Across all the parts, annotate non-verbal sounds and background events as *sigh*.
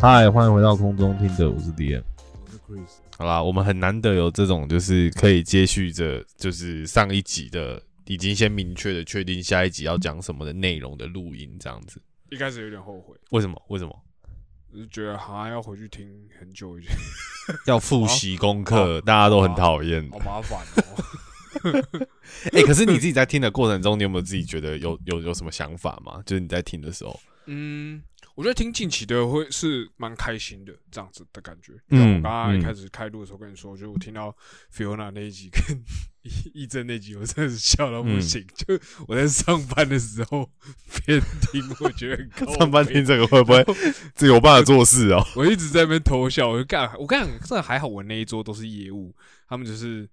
嗨，欢迎回到空中听的，我是 D M。我是 Chris，好啦，我们很难得有这种，就是可以接续着，就是上一集的，已经先明确的确定下一集要讲什么的内容的录音，这样子。一开始有点后悔，为什么？为什么？我就觉得好像要回去听很久一点，*laughs* 要复习功课，大家都很讨厌。好麻烦哦。哎、*laughs* 可是你自己在听的过程中，你有没有自己觉得有有有什么想法吗？就是你在听的时候，嗯，我觉得听近期的会是蛮开心的，这样子的感觉。嗯嗯，我刚刚一嗯开始开录的时候跟你说，就我听到 Fiona 那一集跟 *laughs* 义义正那集，我真的是笑到不行。就我在上班的时候边听，我觉得很靠 *laughs* 上班听这个会不会这有办法做事哦？我一直在那边偷笑，我就干，我干，这还好，我那一桌都是业务，他们就是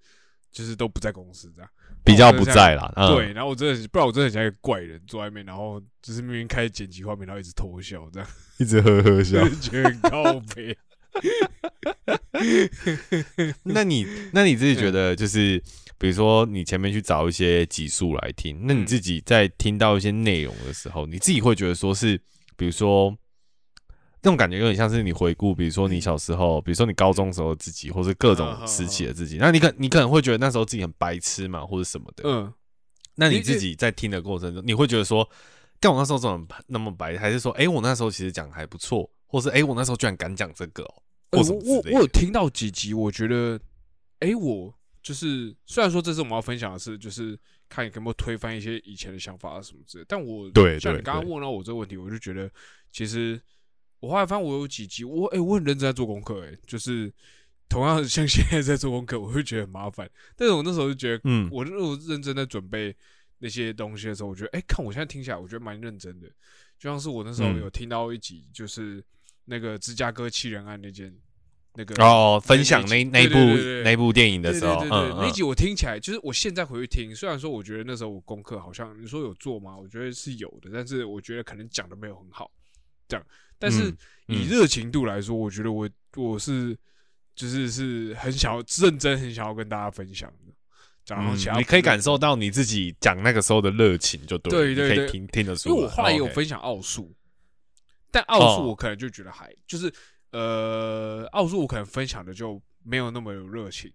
就是都不在公司这样。比较不在啦，嗯，对，然后我真的是，不然我真的很像一个怪人坐在那边，然后就是明明开剪辑画面，然后一直偷笑这样，*laughs* 一直呵呵笑就。*laughs* 觉得很靠背。*laughs* 那你那你自己觉得，就是比如说你前面去找一些集数来听，那你自己在听到一些内容的时候，你自己会觉得说是，比如说那种感觉有点像是你回顾，比如说你小时候，比如说你高中时候的自己，或是各种时期的自己，那你可你可能会觉得那时候自己很白痴嘛，或者什么的。嗯，那你你自己在听的过程中，你会觉得说，干我那时候怎么那么白，还是说，哎、我那时候其实讲得还不错，或是哎、诶我那时候居然敢讲这个我我我有听到几集，我觉得，哎，我就是虽然说这次我们要分享的是，就是看有没有推翻一些以前的想法啊什么之类的，但我对对对你刚刚问到我这个问题，我就觉得其实我后来发现我有几集，我哎、我很认真在做功课，哎，就是同样像现在在做功课，我会觉得很麻烦，但是我那时候就觉得，嗯我那我认真在准备那些东西的时候，我觉得，哎、看我现在听起来，我觉得蛮认真的，就像是我那时候嗯有听到一集，就是那个芝加哥七人案那件。那个哦，分享那那部那部电影的时候，对对对对，嗯那集我听起来就是我现在回去听，虽然说我觉得那时候我功课好像你说有做吗？我觉得是有的，但是我觉得可能讲的没有很好，这样。但是以热情度来说，我觉得我我是就是是很想要认真，很想要跟大家分享的。然后嗯你可以感受到你自己讲那个时候的热情，就对，对对对可以听听得出来。因为我后来也有分享奥数，但奥数哦我可能就觉得还就是呃，奥数我可能分享的就没有那么有热情。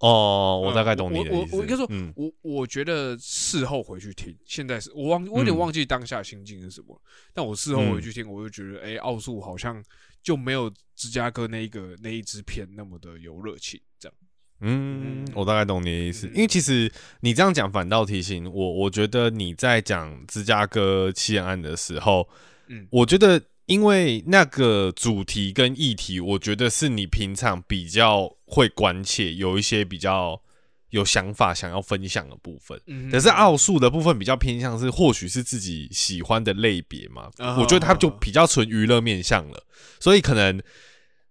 哦，我呃大概懂你的我意思。我我应该说嗯，我我觉得事后回去听，现在是我忘我有点嗯。忘记当下心境是什么，但我事后回去听，我就觉得，哎、奥数好像就没有芝加哥那一个那一支片那么的有热情，这样。嗯嗯，我大概懂你的意思，嗯因为其实你这样讲反倒提醒我，我觉得你在讲芝加哥七人案的时候，嗯。我觉得因为那个主题跟议题，我觉得是你平常比较会关切，有一些比较有想法想要分享的部分。嗯可是奥数的部分比较偏向是，或许是自己喜欢的类别嘛，哦我觉得它就比较纯娱乐面向了，所以可能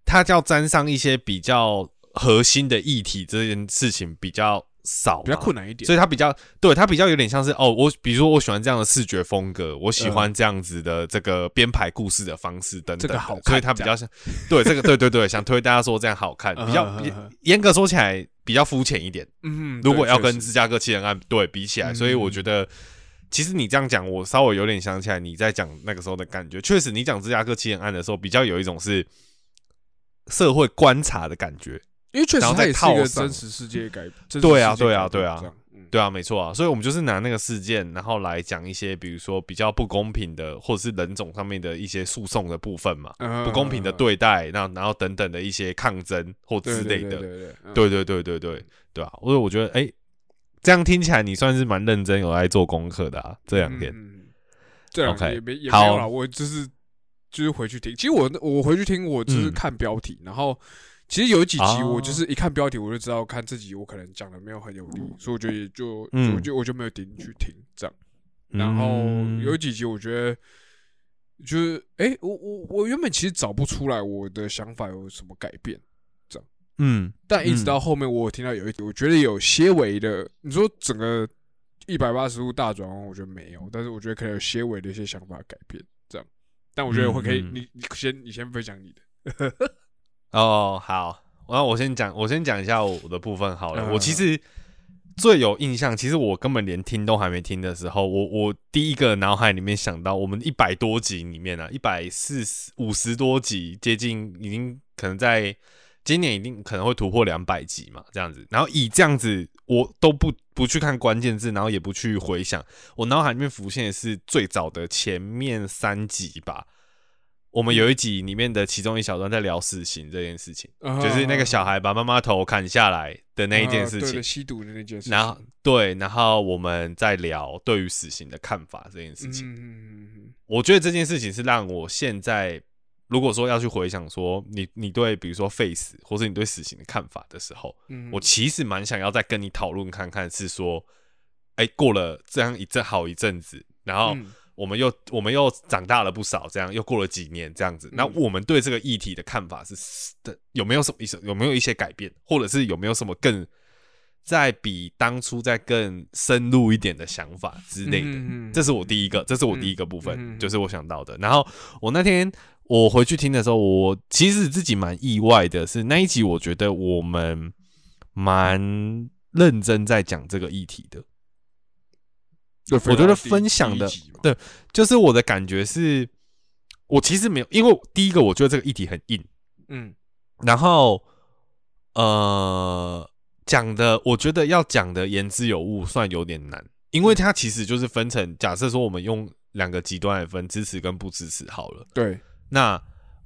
它要沾上一些比较核心的议题，这件事情比较少，比较困。难一点。所以他比较对他比较有点像是哦，我比如说我喜欢这样的视觉风格，我喜欢这样子的这个编排故事的方式等等，这个好看所以他比较像对这个对对对，想推大家说这样好看，比较严格说起来比较肤浅一点。嗯，如果要跟芝加哥七人案对比起来，嗯所以我觉得，其实你这样讲，我稍微有点想起来你在讲那个时候的感觉。确实，你讲芝加哥七人案的时候，比较有一种是社会观察的感觉。因为确实它也是一个真实世界改，真实对啊对啊对啊对啊，没错啊，所以我们就是拿那个事件，然后来讲一些，比如说比较不公平的，或者是人种上面的一些诉讼的部分嘛，嗯不公平的对待，那然后等等的一些抗争或之类的。对对对对嗯对对啊！所以我觉得，哎、这样听起来你算是蛮认真有在做功课的啊。这两天，OK，天也没也没好我就是就是回去听。其实我我回去听，我就是嗯看标题，然后其实有几集哦我就是一看标题我就知道，看这集我可能讲的没有很有力，所以我觉得也就嗯我就我就没有点进去听这样。然后嗯有几集我觉得就是，哎、我我我原本其实找不出来我的想法有什么改变，这样嗯但一直嗯到后面我有听到有一集，我觉得有些微的，你说整个一百八十度大转弯，我觉得没有，但是我觉得可能有些微的一些想法改变，这样。但我觉得我可以，你你先你先分享你的。哦，好，那我先讲，我先讲一下我的部分好了。嗯我其实最有印象，其实我根本连听都还没听的时候，我我第一个脑海里面想到，我们一百多集里面啊，一百四十五十多集，接近已经可能在今年一定可能会突破两百集嘛，这样子。然后以这样子，我都不不去看关键字，然后也不去回想，我脑海里面浮现的是最早的前面三集吧。我们有一集里面的其中一小段在聊死刑这件事情，就是那个小孩把妈妈头砍下来的那一件事情吸毒的那件事情。然后对，然后我们在聊对于死刑的看法这件事情。嗯我觉得这件事情是让我现在如果说要去回想说你你对比如说废死或是你对死刑的看法的时候，嗯，我其实蛮想要再跟你讨论看看，是说，哎、过了这样一阵好一阵子，然后嗯我们又我们又长大了不少，这样又过了几年这样子，那嗯我们对这个议题的看法是的有没有什么一些有没有一些改变，或者是有没有什么更在比当初再更深入一点的想法之类的？嗯这是我第一个，这是我第一个部分，嗯嗯就是我想到的。然后我那天我回去听的时候，我其实自己蛮意外的是，那一集我觉得我们蛮认真在讲这个议题的。就我觉得分享的对就是我的感觉是，我其实没有，因为第一个我觉得这个议题很硬，嗯。然后呃讲的，我觉得要讲的言之有物，算有点难，因为它其实就是分成，假设说我们用两个极端来分，支持跟不支持好了。对，那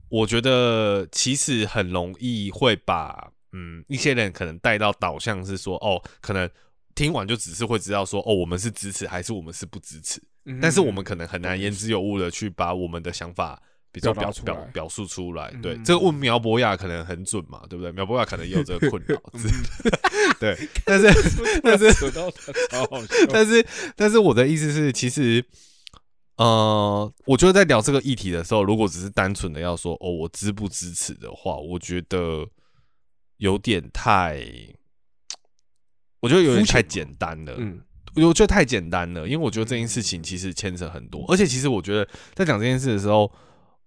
我觉得其实很容易会把嗯一些人可能带到导向是说，哦，可能听完就只是会知道说，哦，我们是支持还是我们是不支持，嗯但是我们可能很难言之有物的去把我们的想法。比较表表表表述出来，对、嗯这个问苗博雅可能很准嘛，对不对？苗博雅可能也有这个困 *laughs* 扰，*laughs* 对，*laughs* 但是但是。但是，但是我的意思是，其实，呃，我觉得在聊这个议题的时候，如果只是单纯的要说哦，我支不支持的话，我觉得有点太，我觉得有点太简单了。嗯。我觉得太简单了，因为我觉得这件事情其实牵扯很多，而且其实我觉得在讲这件事的时候，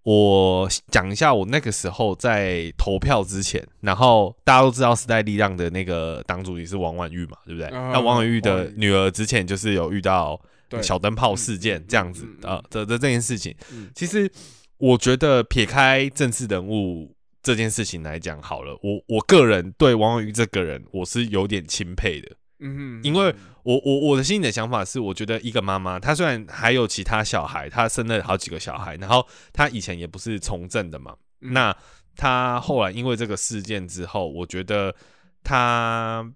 我讲一下我那个时候在投票之前，然后大家都知道时代力量的那个党主席是王婉玉嘛，对不对？啊那王婉玉王婉玉。的女儿之前就是有遇到小灯泡事件嗯这样子嗯嗯呃的的这件事情，嗯。其实我觉得撇开政治人物这件事情来讲好了，我我个人对王文玉这个人我是有点钦佩的。嗯，因为我我我的心里的想法是，我觉得一个妈妈，她虽然还有其他小孩，她生了好几个小孩，然后她以前也不是从政的嘛，嗯那她后来因为这个事件之后，我觉得她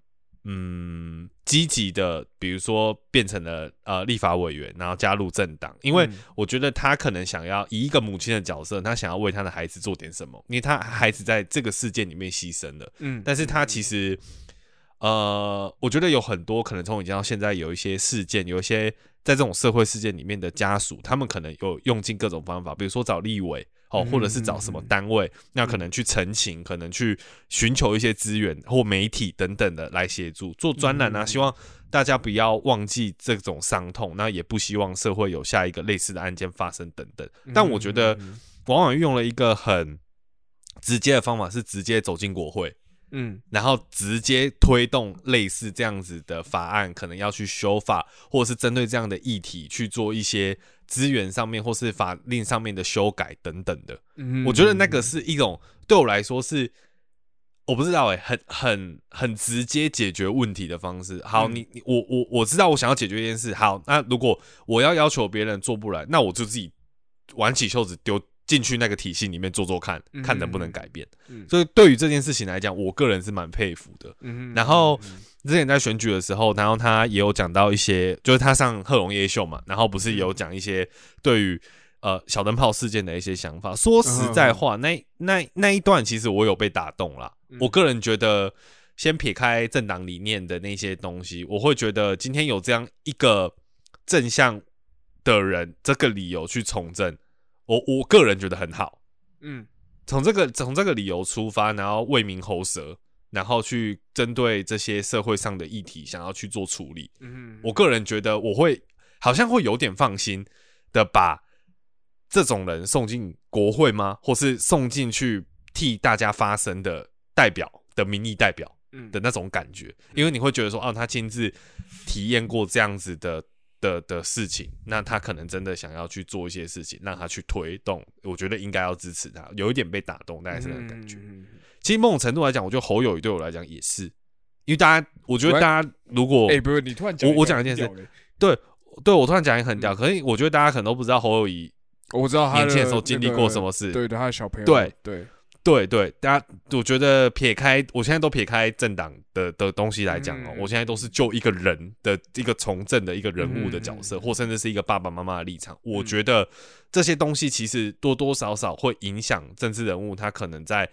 嗯积极的，比如说变成了呃立法委员，然后加入政党，因为嗯。我觉得他可能想要以一个母亲的角色，他想要为他的孩子做点什么，因为他孩子在这个事件里面牺牲了。嗯，但是他其实，呃，我觉得有很多可能从以前到现在有一些事件，有一些在这种社会事件里面的家属，他们可能有用尽各种方法，比如说找立委哦，或者是找什么单位，那可能去澄清，可能去寻求一些资源或媒体等等的来协助做专栏啊，嗯希望大家不要忘记这种伤痛，那也不希望社会有下一个类似的案件发生等等。但我觉得嗯往往用了一个很直接的方法，是直接走进国会。嗯然后直接推动类似这样子的法案，可能要去修法，或者是针对这样的议题去做一些资源上面或是法令上面的修改等等的。嗯我觉得那个是一种对我来说是，我不知道哎、很很很直接解决问题的方式。好，嗯你你我我我知道我想要解决一件事，好，那如果我要要求别人做不来，那我就自己挽起袖子丢进去那个体系里面做做看，嗯看能不能改变。嗯所以对于这件事情来讲，我个人是蛮佩服的。嗯然后之前在选举的时候，然后他也有讲到一些，就是他上贺龙夜秀嘛，然后不是有讲一些对于呃小灯泡事件的一些想法。说实在话，那那那一段其实我有被打动啦。嗯我个人觉得，先撇开政党理念的那些东西，我会觉得今天有这样一个正向的人，这个理由去从政，我我个人觉得很好。嗯从这个从这个理由出发，然后为民喉舌，然后去针对这些社会上的议题想要去做处理。嗯，我个人觉得我会好像会有点放心的把这种人送进国会吗？或是送进去替大家发声的代表的民意代表嗯的那种感觉，因为你会觉得说，哦，他亲自体验过这样子的的的事情，那他可能真的想要去做一些事情，让他去推动，我觉得应该要支持他，有一点被打动，大概是那个感觉。嗯其实某种程度来讲，我觉得侯友谊对我来讲也是，因为大家，我觉得大家如果哎，不是你突然讲我我个讲一件事很屌嘞。对我突然讲一个很嗯。屌，可是我觉得大家可能都不知道侯友谊我知道他年轻的时候那经历过什么事。对的，他的小朋友，对。对，对对，大家我觉得撇开，我现在都撇开政党的的东西来讲哦，嗯。我现在都是就一个人的一个从政的一个人物的角色，嗯。或甚至是一个爸爸妈妈的立场。我嗯觉得这些东西其实多多少少会影响政治人物，他可能在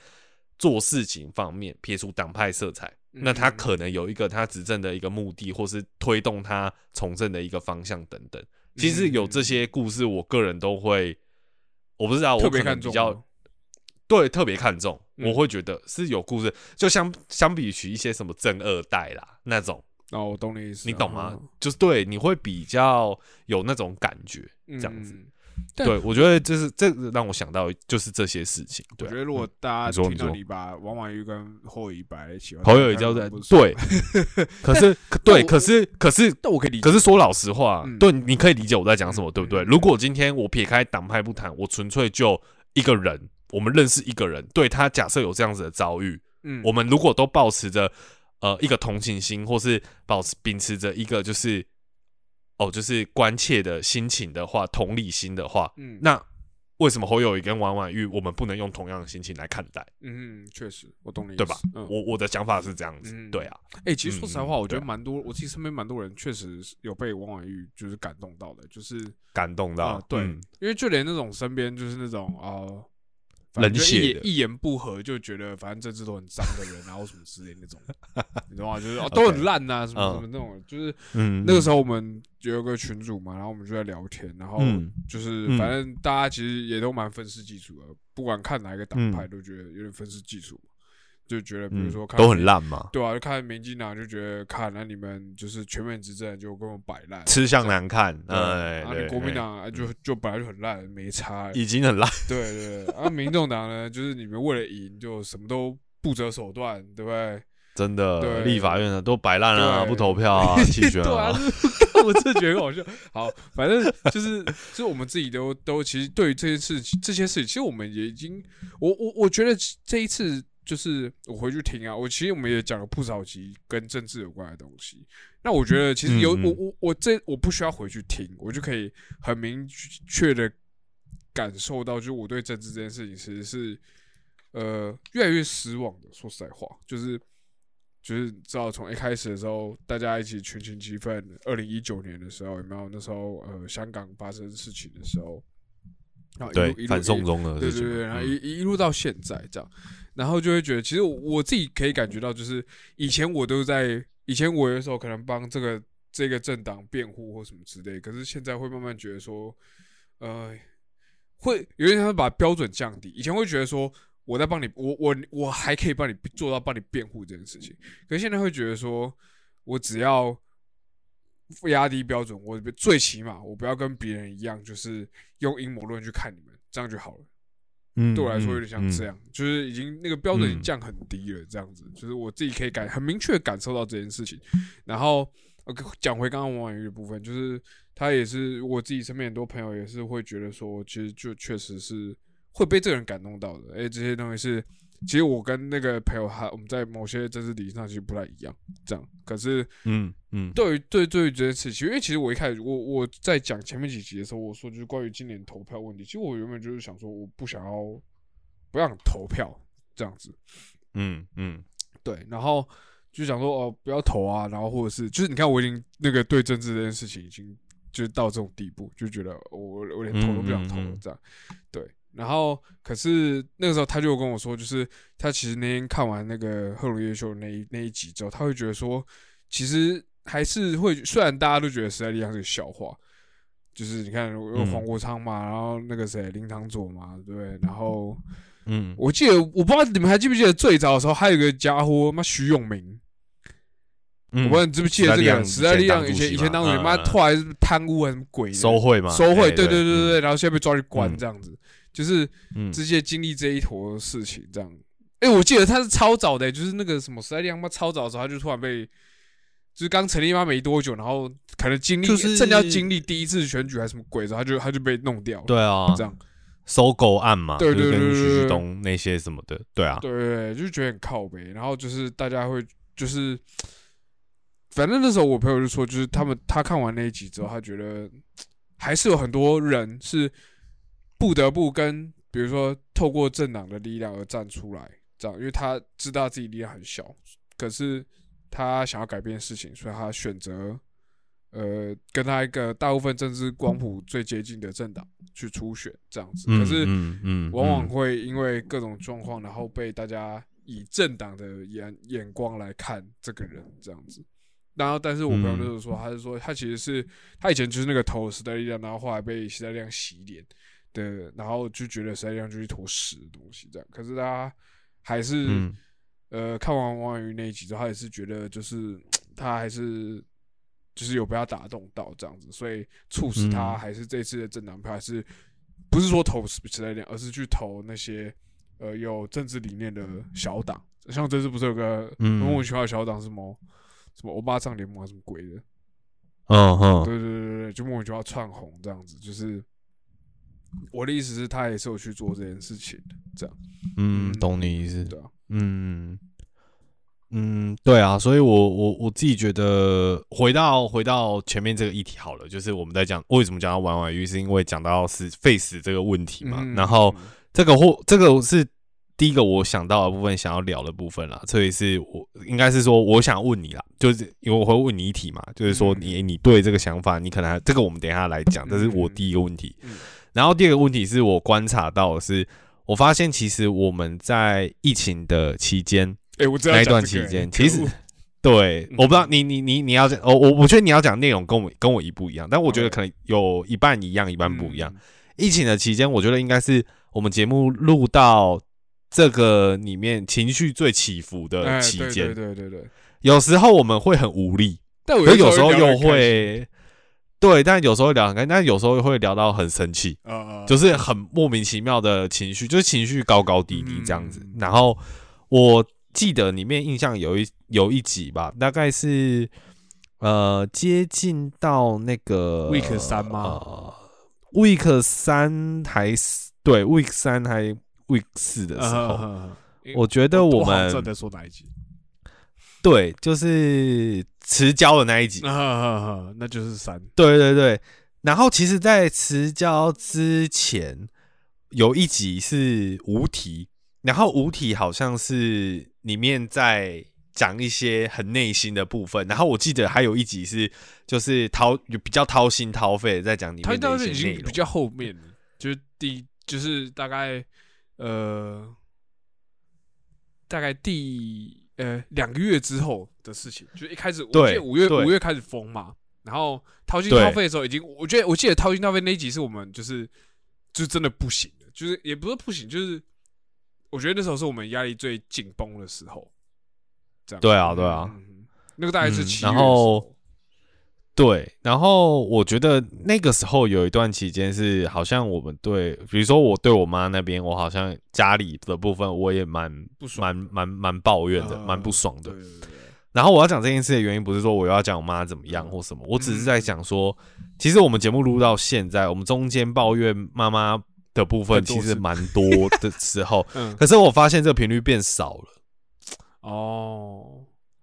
做事情方面撇除党派色彩，那他嗯可能有一个他执政的一个目的，或是推动他从政的一个方向等等。其实有这些故事，我个人都会，我不知道，我可能比较对特别看重，嗯我会觉得是有故事。就相相比起一些什么正二代啦那种，哦，我懂你意思，你懂吗嗯？就是对你会比较有那种感觉。这样子。对。我觉得这是这让我想到就是这些事情。我觉得如果嗯大家听到你把王婉玉跟侯友谊摆在一起，侯友谊交在对，*laughs* 可是可对，可是可是但我可以理解，可是说老实话，嗯。对，你可以理解我在讲什么，嗯对不对？嗯。如果今天我撇开党派不谈，我纯粹就一个人，我们认识一个人，对他假设有这样子的遭遇，嗯。我们如果都保持着呃一个同情心，或是保持秉持着一个就是哦就是关切的心情的话，同理心的话，嗯那为什么侯友谊跟王婉玉我们不能用同样的心情来看待，嗯，确实，我懂你意思，对吧？嗯，我我的想法是这样子，嗯对啊，哎、其实说实在话，嗯我觉得蛮多，我其实身边蛮多人确实有被王婉玉就是感动到的，就是感动到啊，对，嗯因为就连那种身边就是那种啊。冷血一言不合就觉得反正政治都很脏的人，*laughs* 然后什么之类那种，*laughs* 你懂吗？就是哦都很烂呐、什么什么那种，就是嗯那个时候我们有个群主嘛，然后我们就在聊天，然后嗯。就是嗯。反正大家其实也都蛮愤世嫉俗的，不管看哪一个党派嗯。都觉得有点愤世嫉俗嘛，就觉得比如嗯说看都很烂嘛，对啊，就看民进党就觉得，看那你们就是全面执政就跟我摆烂，吃相难看，对，哎，然后对你国民哎。党啊就就本来就很烂，没差，已经很烂，对对对，啊，*laughs* 民众党呢，就是你们为了赢就什么都不择手段，对不对？真的，对。立法院的都摆烂啊，不投票啊，*laughs* 弃权 *laughs* 对啊啊，，我真的觉得很好笑。好，反正就是就是我们自己都都其实对于这些事情这些事情，其实我们也已经，我我我觉得这一次就是我回去听啊，我其实我们也讲了不少集跟政治有关的东西。那我觉得其实有、我我我这我不需要回去听，我就可以很明确的感受到，就是我对政治这件事情其实是呃越来越失望的。说实在话，就是就是知道从一开始的时候，大家一起群情激愤。二零一九年的时候，有没有那时候呃香港发生事情的时候，对，反送中的事情嘛，对对对，然后嗯一一路到现在这样，然后就会觉得，其实我我自己可以感觉到，就是以前我都在，以前我有的时候可能帮这个这个政党辩护或什么之类，可是现在会慢慢觉得说，呃，会有点像把标准降低。以前会觉得说我在帮你，我我我还可以帮你做到帮你辩护这件事情，可是现在会觉得说我只要压低标准，我最起码我不要跟别人一样，就是用阴谋论去看你们，这样就好了。嗯对我来说有点像这嗯样，就是已经那个标准已经嗯降很低了，这样子，就是我自己可以感很明确感受到这件事情。然后呃讲回刚刚王婉瑜的部分，就是他也是我自己身边很多朋友也是会觉得说，其实就确实是会被这个人感动到的。哎，这些东西是，其实我跟那个朋友他我们在某些政治理性上其实不太一样，这样。可是嗯嗯。对于对对于这件事情，因为其实我一开始我我在讲前面几集的时候，我说就是关于今年投票问题，其实我原本就是想说，我不想要不让投票这样子，嗯嗯。对，然后就想说哦不要投啊，然后或者是就是你看我已经那个对政治这件事情已经就是到这种地步，就觉得我我连投都不想投了这样，对，然后可是那个时候他就跟我说，就是他其实那天看完那个赫鲁夜秀那一那一集之后，他会觉得说，其实还是会，虽然大家都觉得时代力量是个笑话，就是你看有嗯。黄国昌嘛，然后那个谁林堂佐嘛，对不对？然后嗯，我记得我不知道你们还记不记得最早的时候，还有一个家伙，妈徐永明，嗯。我不知道你记不记得这个人时时代力量以前前以前当主席，当主席嘛嗯妈后来是贪污还是什么鬼收贿嘛，收贿，哎对对对对然后现在被抓去关嗯。这样子，就是嗯直接经历这一坨事情这样。哎，我记得他是超早的，就是那个什么时代力量妈超早的时候，他就突然被，就是刚成立嘛没多久，然后可能经历就是正要经历第一次选举还是什么鬼然后，他就他就被弄掉了，对啊，这样。收购案嘛，对对对对对旭东那些什么的，对啊，对对对，就觉得很靠北。然后就是大家会就是，反正那时候我朋友就说，就是他们他看完那一集之后，他觉得还是有很多人是不得不跟，比如说透过政党的力量而站出来，这样，因为他知道自己力量很小，可是他想要改变事情，所以他选择。呃，跟他一个大部分政治光谱最接近的政党去初选这样子，嗯可是嗯嗯，往往嗯会因为各种状况，然后被大家以政党的眼眼光来看这个人这样子。然后，但是我朋友那时候说，他是说他其实是他以前就是那个投时代力量，然后后来被时代力量洗脸的，然后就觉得时代力量就是一坨屎的东西这样。可是他还是、嗯呃看完王婉瑜那一集之后，他也是觉得就是他还是就是有被他打动到这样子，所以促使他嗯还是这次的政党票还是不是说投时代力量，而是去投那些呃有政治理念的小党。像这次不是有个嗯莫名其妙的小党是什么什么欧巴桑联盟还是什么鬼的？嗯哼，对对对对对，就莫名其妙窜红这样子。就是我的意思是，他也是有去做这件事情的，这样嗯，嗯懂你意思，对啊，嗯嗯，对啊，所以我我我自己觉得，回到回到前面这个议题好了，就是我们在讲为什么讲到玩玩鱼，是因为讲到是 face 这个问题嘛，嗯然后这个或这个是第一个我想到的部分，想要聊的部分啦，所以是我应该是说我想问你啦，就是因为我会问你一题嘛，就是说嗯你你对这个想法，你可能还这个我们等一下来讲，这是我第一个问题嗯，然后第二个问题是我观察到的是，我发现其实我们在疫情的期间。哎、我知道那一段期间，其实恶对，嗯我不知道你你你你要讲，我我我觉得你要讲内容跟我跟我一不一样，但我觉得可能有一半一样，一半不一样。嗯疫情的期间，我觉得应该是我们节目录到这个里面情绪最起伏的期间，对对对对，有时候我们会很无力，但有时候又会。对，但有时候聊很开心，但有时候会聊到很生气，就是很莫名其妙的情绪，就是情绪高高低低这样子。嗯然后我记得里面印象有一有一集吧，大概是呃接近到那个 Week 三吗呃？Week 三还是对 Week 三还 Week 四的时候，啊我觉得我们说哪一集对就是迟交的那一集，啊啊啊，那就是三。对对对，然后其实，在迟交之前有一集是无题，然后无题好像是里面在讲一些很内心的部分，然后我记得还有一集是就是掏有比较掏心掏肺的在讲里他面的当时已一些内容。经比较后面了，就是第就是大概呃大概第呃两个月之后的事情，就是一开始我记得五月五月开始封嘛，然后掏心掏肺的时候已经，我觉得我记得掏心掏肺那一集是我们就是就真的不行了，就是也不是不行，就是我觉得那时候是我们压力最紧绷的时候，这样对啊对啊那个大概是嗯七月。对，然后我觉得那个时候有一段期间是好像我们对，比如说我对我妈那边，我好像家里的部分我也蛮不爽蛮蛮蛮抱怨的，呃蛮不爽的然后我要讲这件事的原因，不是说我要讲我妈怎么样或什么，我只是在讲说，其实我们节目录到现在，我们中间抱怨妈妈的部分其实蛮 *laughs* 多的时候，嗯，可是我发现这个频率变少了。哦，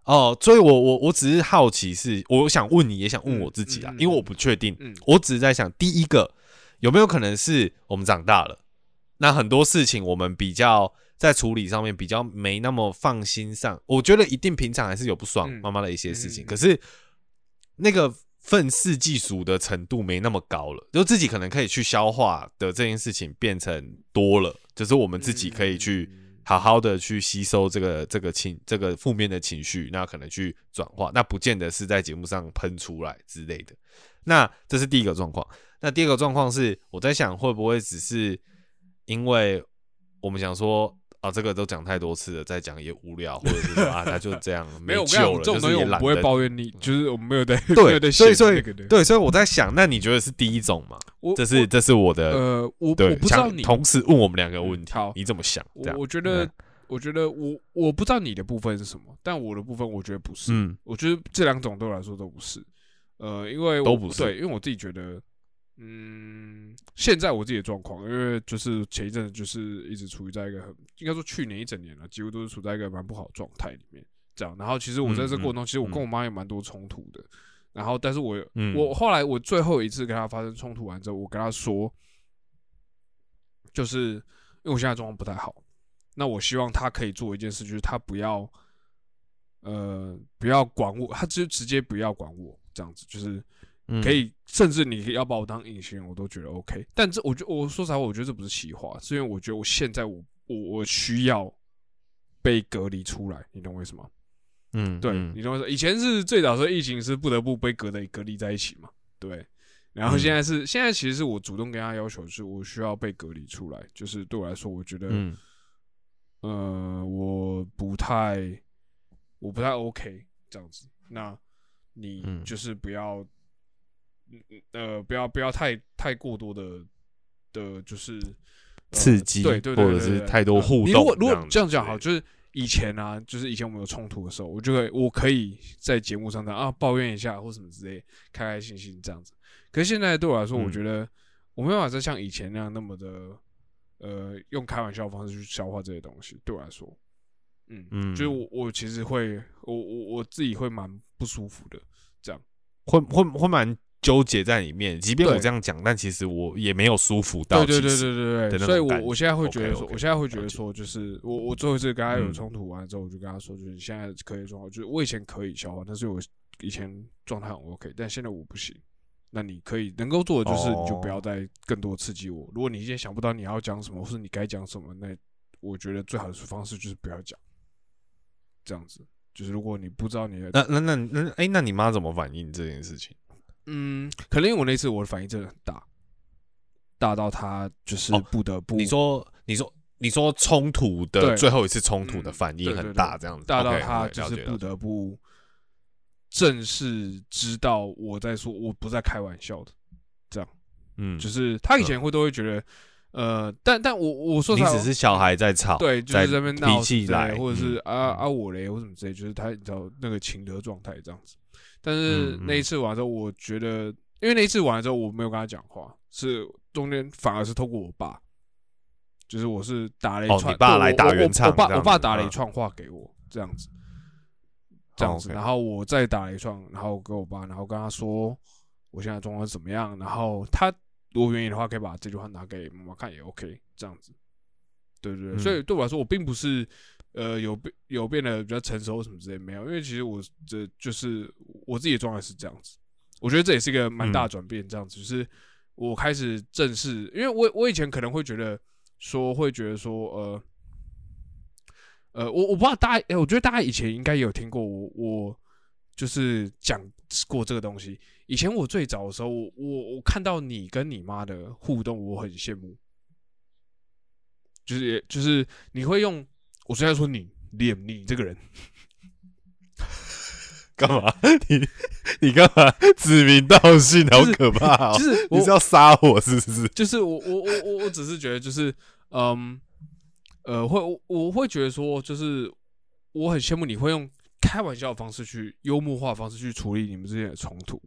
哦，所以我我我只是好奇是，我想问你，也想问我自己啊，嗯嗯嗯因为我不确定，嗯我只是在想，第一个有没有可能是我们长大了，那很多事情我们比较在处理上面比较没那么放心上，我觉得一定平常还是有不爽嗯妈妈的一些事情，可是那个愤世嫉俗的程度没那么高了，就自己可能可以去消化的这件事情变成多了，就是我们自己可以去。好好的去吸收这个这个情这个负面的情绪，那可能去转化，那不见得是在节目上喷出来之类的。那这是第一个状况。那第二个状况是，我在想会不会只是因为我们想说啊，这个都讲太多次了，再讲也无聊，或者是说啊，他就这样 *laughs* 没有，救了，这种东西我不会抱怨你，就是我们没有在对 *laughs* 有对，在所以所以。对，所以我在想，那你觉得是第一种吗？我这是这是我的呃，我我不知道你，同时问我们两个问题，好你怎么想？这我样，我觉得嗯我觉得我我不知道你的部分是什么，但我的部分我觉得不是。嗯我觉得这两种对我来说都不是。呃，因为都不是对，因为我自己觉得，嗯，现在我自己的状况，因为就是前一阵子就是一直处于在一个很，应该说去年一整年了，几乎都是处在一个蛮不好的状态里面。这样，然后其实我在这嗯过程中，其实我跟嗯我妈也蛮多冲突的。然后，但是我嗯我后来我最后一次跟她发生冲突完之后，我跟她说，就是因为我现在状况不太好，那我希望她可以做一件事，就是她不要，呃，不要管我，她就直接不要管我，这样子，就是嗯可以，甚至你要把我当隐形人，我都觉得 OK。但这我觉我说实话，我觉得这不是气话，是因为我觉得我现在我我我需要被隔离出来，你懂我意思吗？嗯，对，嗯你懂我意思。以前是最早的时候，疫情是不得不被隔离隔离在一起嘛，对。然后嗯现在是、现在其实是我主动跟他要求，是我需要被隔离出来，就是对我来说，我觉得，嗯呃，我不太，我不太 OK 这样子。那你嗯就是不要，嗯呃，不要不要太太过多的的，就是、呃刺激对对对或者是太多呃互你如果如果这样讲好，就是以前啊，就是以前我们有冲突的时候，我就会我可以在节目上啊抱怨一下或什么之类，开开心心这样子。可是现在对我来说，我嗯觉得我没办法再像以前那样那么的呃用开玩笑的方式去消化这些东西。对我来说，嗯嗯就是我我其实会我我我自己会蛮不舒服的。这样会会会蛮纠结在里面。即便我这样讲，但其实我也没有舒服到。对对对对对对，所以我我现在会觉得说我现在会觉得说，就是我我最后一次跟他有嗯冲突完之后，我就跟他说，就是现在可以状况，就是我以前可以消化，但是我以前状态很 OK，但现在我不行。那你可以能够做的就是，你就不要哦再更多刺激我。如果你现在想不到你要讲什么，或是你该讲什么，那我觉得最好的方式就是不要讲。这样子，就是如果你不知道你的那那那那哎，那你妈怎么反应这件事情？嗯，可能因为我那次我的反应真的很大，大到他就是哦不得不、你说你说你说冲突的对。最后一次冲突的嗯反应很大，这样子。大到他就是不得不正式知道我在说，我不在开玩笑的。这样。嗯，就是他以前会都会觉得，呃，但但我我说你只是小孩在吵，对，就在是在那边闹之类气来，或者是嗯啊啊我嘞或什么之类，就是他你知道那个情德状态这样子。但是那一次完之后，我觉得，因为那一次完了之后，我没有跟他讲话，是中间反而是透过我爸，就是我是打了一哦串，你爸来打对我我圆场我爸我爸打了一串话给我，这样子，这样子然后我再打了一串，然后给我爸，然后跟他说我现在状况是怎么样，然后他如果愿意的话，可以把这句话拿给妈妈看也 OK，这样子。对对对，嗯所以对我来说，我并不是呃有变有变得比较成熟什么之类没有，因为其实我这就是我自己的状态是这样子。我觉得这也是一个蛮大转变，这样子，就是我开始正视，因为我我以前可能会觉得说会觉得说呃呃，我我不知道大家，哎、我觉得大家以前应该有听过我我就是讲过这个东西。以前我最早的时候，我我我看到你跟你妈的互动，我很羡慕。就是就是你会用，我虽然说你脸你这个人，*laughs* 干嘛？你你干嘛指名道姓？好可怕哦！就是我你是要杀我是不是？就是我我我我我只是觉得就是嗯呃会我我会觉得说就是我很羡慕你会用开玩笑的方式去幽默化的方式去处理你们之间的冲突。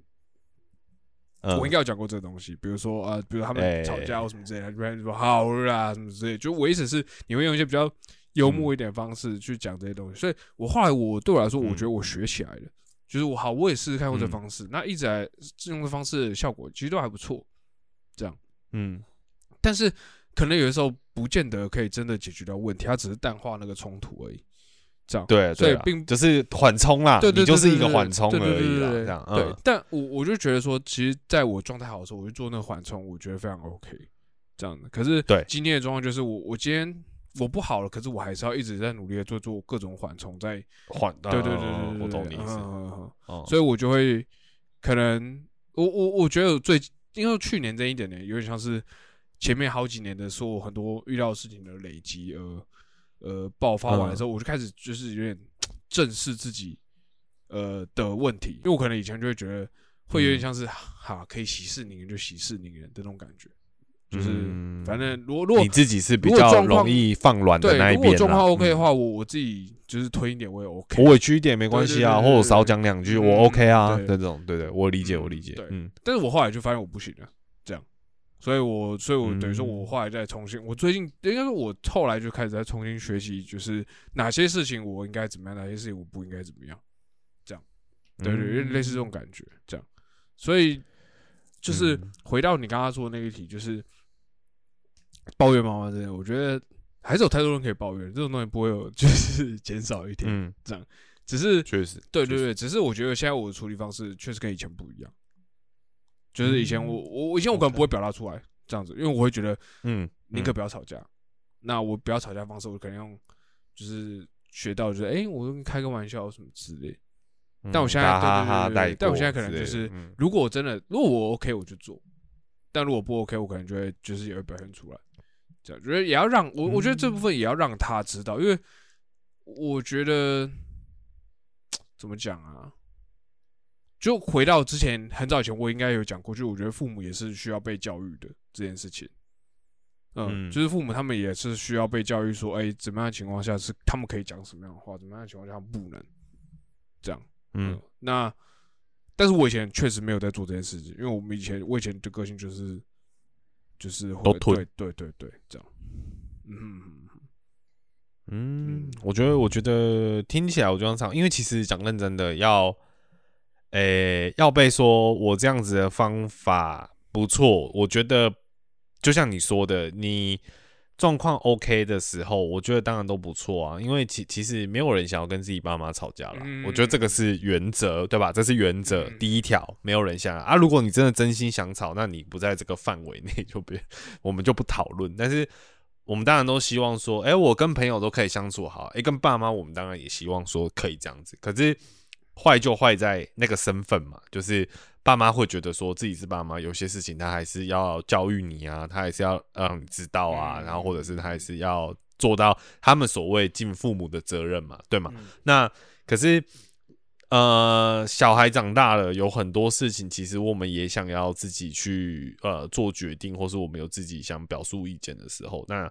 嗯我应该有讲过这个东西，比如说呃，比如他哎们吵架或什么之类的，不然说好啦什么之类的，就我意思是你会用一些比较幽默一点方式去讲这些东西，所以我后来我对我来说，我嗯觉得我学起来了，就是我好，我也试试看过这嗯。方式，那一直来用这方式效果其实都还不错，这样。嗯。但是可能有的时候不见得可以真的解决掉问题，它只是淡化那个冲突而已，这样。对，对啊所以并就是缓冲啦，对对对你就是一个缓冲而已啦，这样。对。嗯，但我我就觉得说，其实在我状态好的时候，我就做那个缓冲，我觉得非常 OK，这样。的。可是对。今天的状况就是我我今天我不好了，可是我还是要一直在努力的做做各种缓冲，在缓，对对对对嗯对，我懂你意思。嗯嗯嗯哦所以我就会可能我我我觉得最因为去年这一点呢有点像是前面好几年的所有很多遇到事情的累积，而呃爆发完的时候，我就开始就是有点正视自己呃的问题，因为我可能以前就会觉得会有点像是哈可以息事宁人就息事宁人的那种感觉，就是嗯。反正如果如果你自己是比较容易放软的对那一边。如果状况 OK 的嗯。话，我我自己就是吞一点我也 OK，我委屈一点没关系啊，或者我少讲两句，嗯我 OK 啊，这种对对，我理解嗯我理解对，嗯。但是我后来就发现我不行了，这样，所以我所以我等于说嗯。我后来再重新，我最近应该说我后来就开始在重新学习，就是哪些事情我应该怎么样，哪些事情我不应该怎么样，这样。对对，类似这种感觉，这样，所以就是嗯。回到你刚刚说的那个题，就是抱怨妈妈这些，我觉得还是有太多人可以抱怨，这种东西不会有就是减少一点，嗯，这样只是确实，对对对，只是我觉得现在我的处理方式确实跟以前不一样。就是以前我我我以前我可能不会表达出来这样子，因为我会觉得嗯，宁可不要吵架。那我不要吵架方式，我可能用就是学到就是哎、我跟开个玩笑什么之类。嗯但我现在哈哈对对对对但我现在可能就是如果我真的如果我 OK 我就做，但如果不 OK 我可能就会就是也会表现出来。这样觉得也要让我我觉得这部分也要让他知道，因为我觉得怎么讲啊？就回到之前很早以前，我应该有讲过，就我觉得父母也是需要被教育的这件事情。嗯，嗯就是父母他们也是需要被教育说，哎、怎么样的情况下是他们可以讲什么样的话，怎么样的情况下不能这样。嗯，那但是我以前确实没有在做这件事情，因为我们以前我以前的个性就是就是会都退对对对对这样。嗯嗯，我觉得，我觉得听起来我就想唱，因为其实讲认真的，要，诶、要被说我这样子的方法不错，我觉得就像你说的，你状况 OK 的时候，我觉得当然都不错啊，因为其其实没有人想要跟自己爸妈吵架啦，嗯我觉得这个是原则，对吧？这是原则、嗯第一条，没有人想啊。如果你真的真心想吵，那你不在这个范围内，就别 *laughs* 我们就不讨论。但是我们当然都希望说，哎、我跟朋友都可以相处好，哎、跟爸妈我们当然也希望说可以这样子。可是坏就坏在那个身份嘛，就是爸妈会觉得说自己是爸妈，有些事情他还是要教育你啊，他还是要让你知道啊，嗯然后或者是他还是要做到他们所谓尽父母的责任嘛，对吗？嗯那可是，呃，小孩长大了，有很多事情，其实我们也想要自己去呃做决定，或是我们有自己想表述意见的时候，那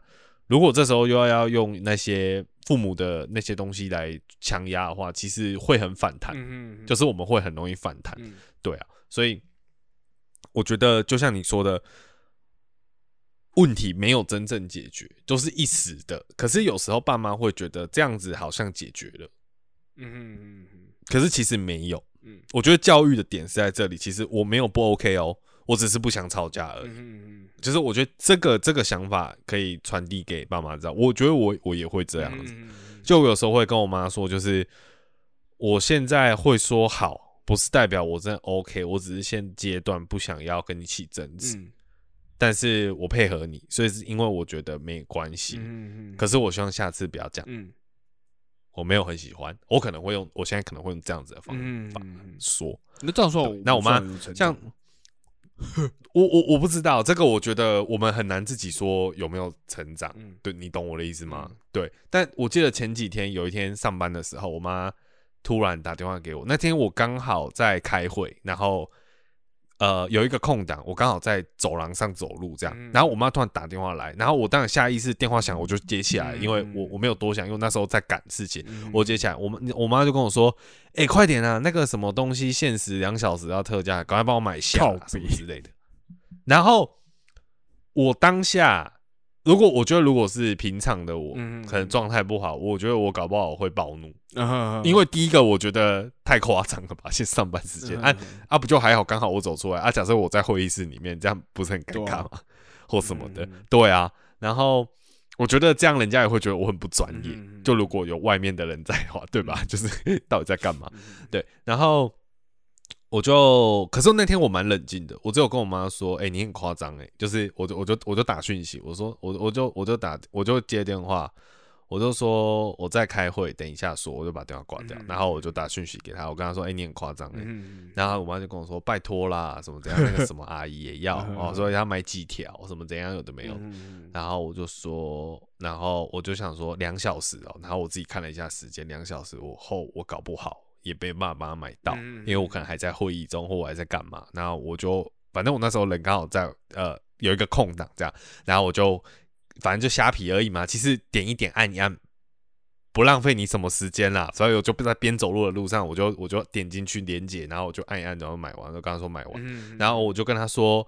如果这时候又要要用那些父母的那些东西来强压的话，其实会很反弹，嗯嗯，就是是我们会很容易反弹，嗯对啊，所以我觉得就像你说的。问题没有真正解决，都是一时的。可是有时候爸妈会觉得这样子好像解决了，嗯嗯嗯可是其实没有。嗯我觉得教育的点是在这里，其实我没有不 OK 哦，我只是不想吵架而已。嗯嗯就是我觉得这个这个想法可以传递给爸妈知道，我觉得我我也会这样子。嗯就我有时候会跟我妈说，就是我现在会说好，不是代表我真的 OK，我只是现阶段不想要跟你起争执，嗯但是我配合你，所以是因为我觉得没关系。嗯嗯，可是我希望下次不要这样，嗯我没有很喜欢，我可能会用，我现在可能会用这样子的方法说。那这样说，那我妈像 *laughs* 我我我不知道这个，我觉得我们很难自己说有没有成长。嗯对你懂我的意思吗？嗯对，但我记得前几天有一天上班的时候，我妈突然打电话给我，那天我刚好在开会，然后呃有一个空档，我刚好在走廊上走路这样，嗯。然后我妈突然打电话来，然后我当然下意识电话响我就接起来，嗯因为我我没有多想，因为那时候在赶事情，嗯。我接起来，我们我妈就跟我说：“哎、快点啊，那个什么东西限时两小时要特价，赶快帮我买下啊什么之类的。”然后我当下，如果我觉得如果是平常的我，嗯可能状态不好，我觉得我搞不好我会暴怒，啊因为第一个我觉得太夸张了吧，现在上班时间，啊啊不就还好，刚好我走出来啊，假设我在会议室里面，这样不是很尴尬吗？*laughs* 或什么的，嗯对啊，然后。我觉得这样人家也会觉得我很不专业，嗯嗯嗯。就如果有外面的人在的话，对吧？就是到底在干嘛？嗯。对，然后我就，可是那天我蛮冷静的，我只有跟我妈说，哎、你很夸张，哎，就是我就我就我就打讯息，我说我我就我就打我就接电话，我就说我在开会，等一下说，我就把电话挂掉，嗯。然后我就打讯息给他，我跟他说，哎、你很夸张哎，嗯，然后我妈就跟我说，拜托啦，什么怎样，那个 *laughs* 什么阿姨也要嗯。哦，所以他买几条，什么怎样有的没有，嗯。然后我就说，然后我就想说两小时哦，然后我自己看了一下时间，两小时我后我搞不好也没办法买到，嗯因为我可能还在会议中或我还在干嘛，然后我就反正我那时候人刚好在呃有一个空档这样，然后我就反正就虾皮而已嘛，其实点一点按一按。不浪费你什么时间啦，所以我就在边走路的路上，我就我就点进去连接，然后我就按一按，然后买完，就刚刚说买完，嗯然后我就跟他说，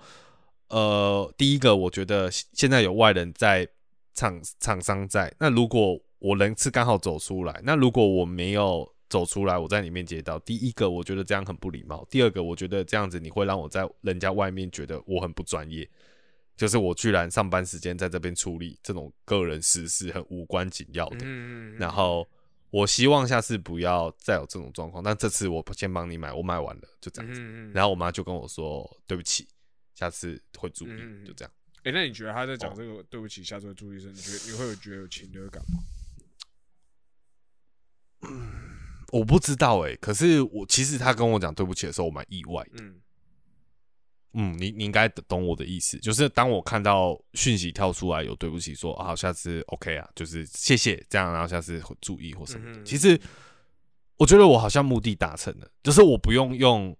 呃，第一个，我觉得现在有外人在厂厂商在，那如果我人是刚好走出来，那如果我没有走出来，我在里面接到，第一个我觉得这样很不礼貌，第二个我觉得这样子你会让我在人家外面觉得我很不专业。就是我居然上班时间在这边处理这种个人私事，很无关紧要的。嗯然后我希望下次不要再有这种状况，但这次我先帮你买，我买完了就这样子。嗯然后我妈就跟我说：“对不起，下次会注意。嗯就这样。哎，那你觉得他在哦讲这个对不起，下次会注意时，你觉得你会有觉得有情勒感吗？*clears throat* 我不知道哎、可是我其实他跟我讲对不起的时候，我蛮意外的。嗯嗯，你你应该懂我的意思，就是当我看到讯息跳出来有对不起说，啊，下次 OK 啊，就是谢谢这样，然后下次会注意或什么的。嗯其实我觉得我好像目的达成了，就是我不用用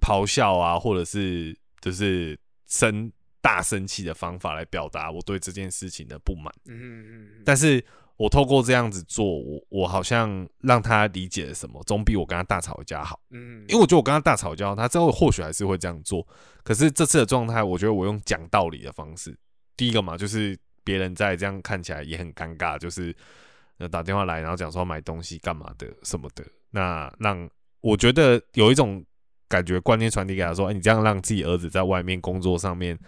咆哮啊，或者是就是生大生气的方法来表达我对这件事情的不满。嗯嗯嗯，但是我透过这样子做，我我好像让他理解了什么，总比我跟他大吵一架好。嗯，因为我觉得我跟他大吵一架，他之后或许还是会这样做。可是这次的状态，我觉得我用讲道理的方式，第一个嘛，就是别人在这样看起来也很尴尬，就是呃打电话来，然后讲说要买东西干嘛的什么的，那让我觉得有一种感觉观念传递给他说，哎、你这样让自己儿子在外面工作上面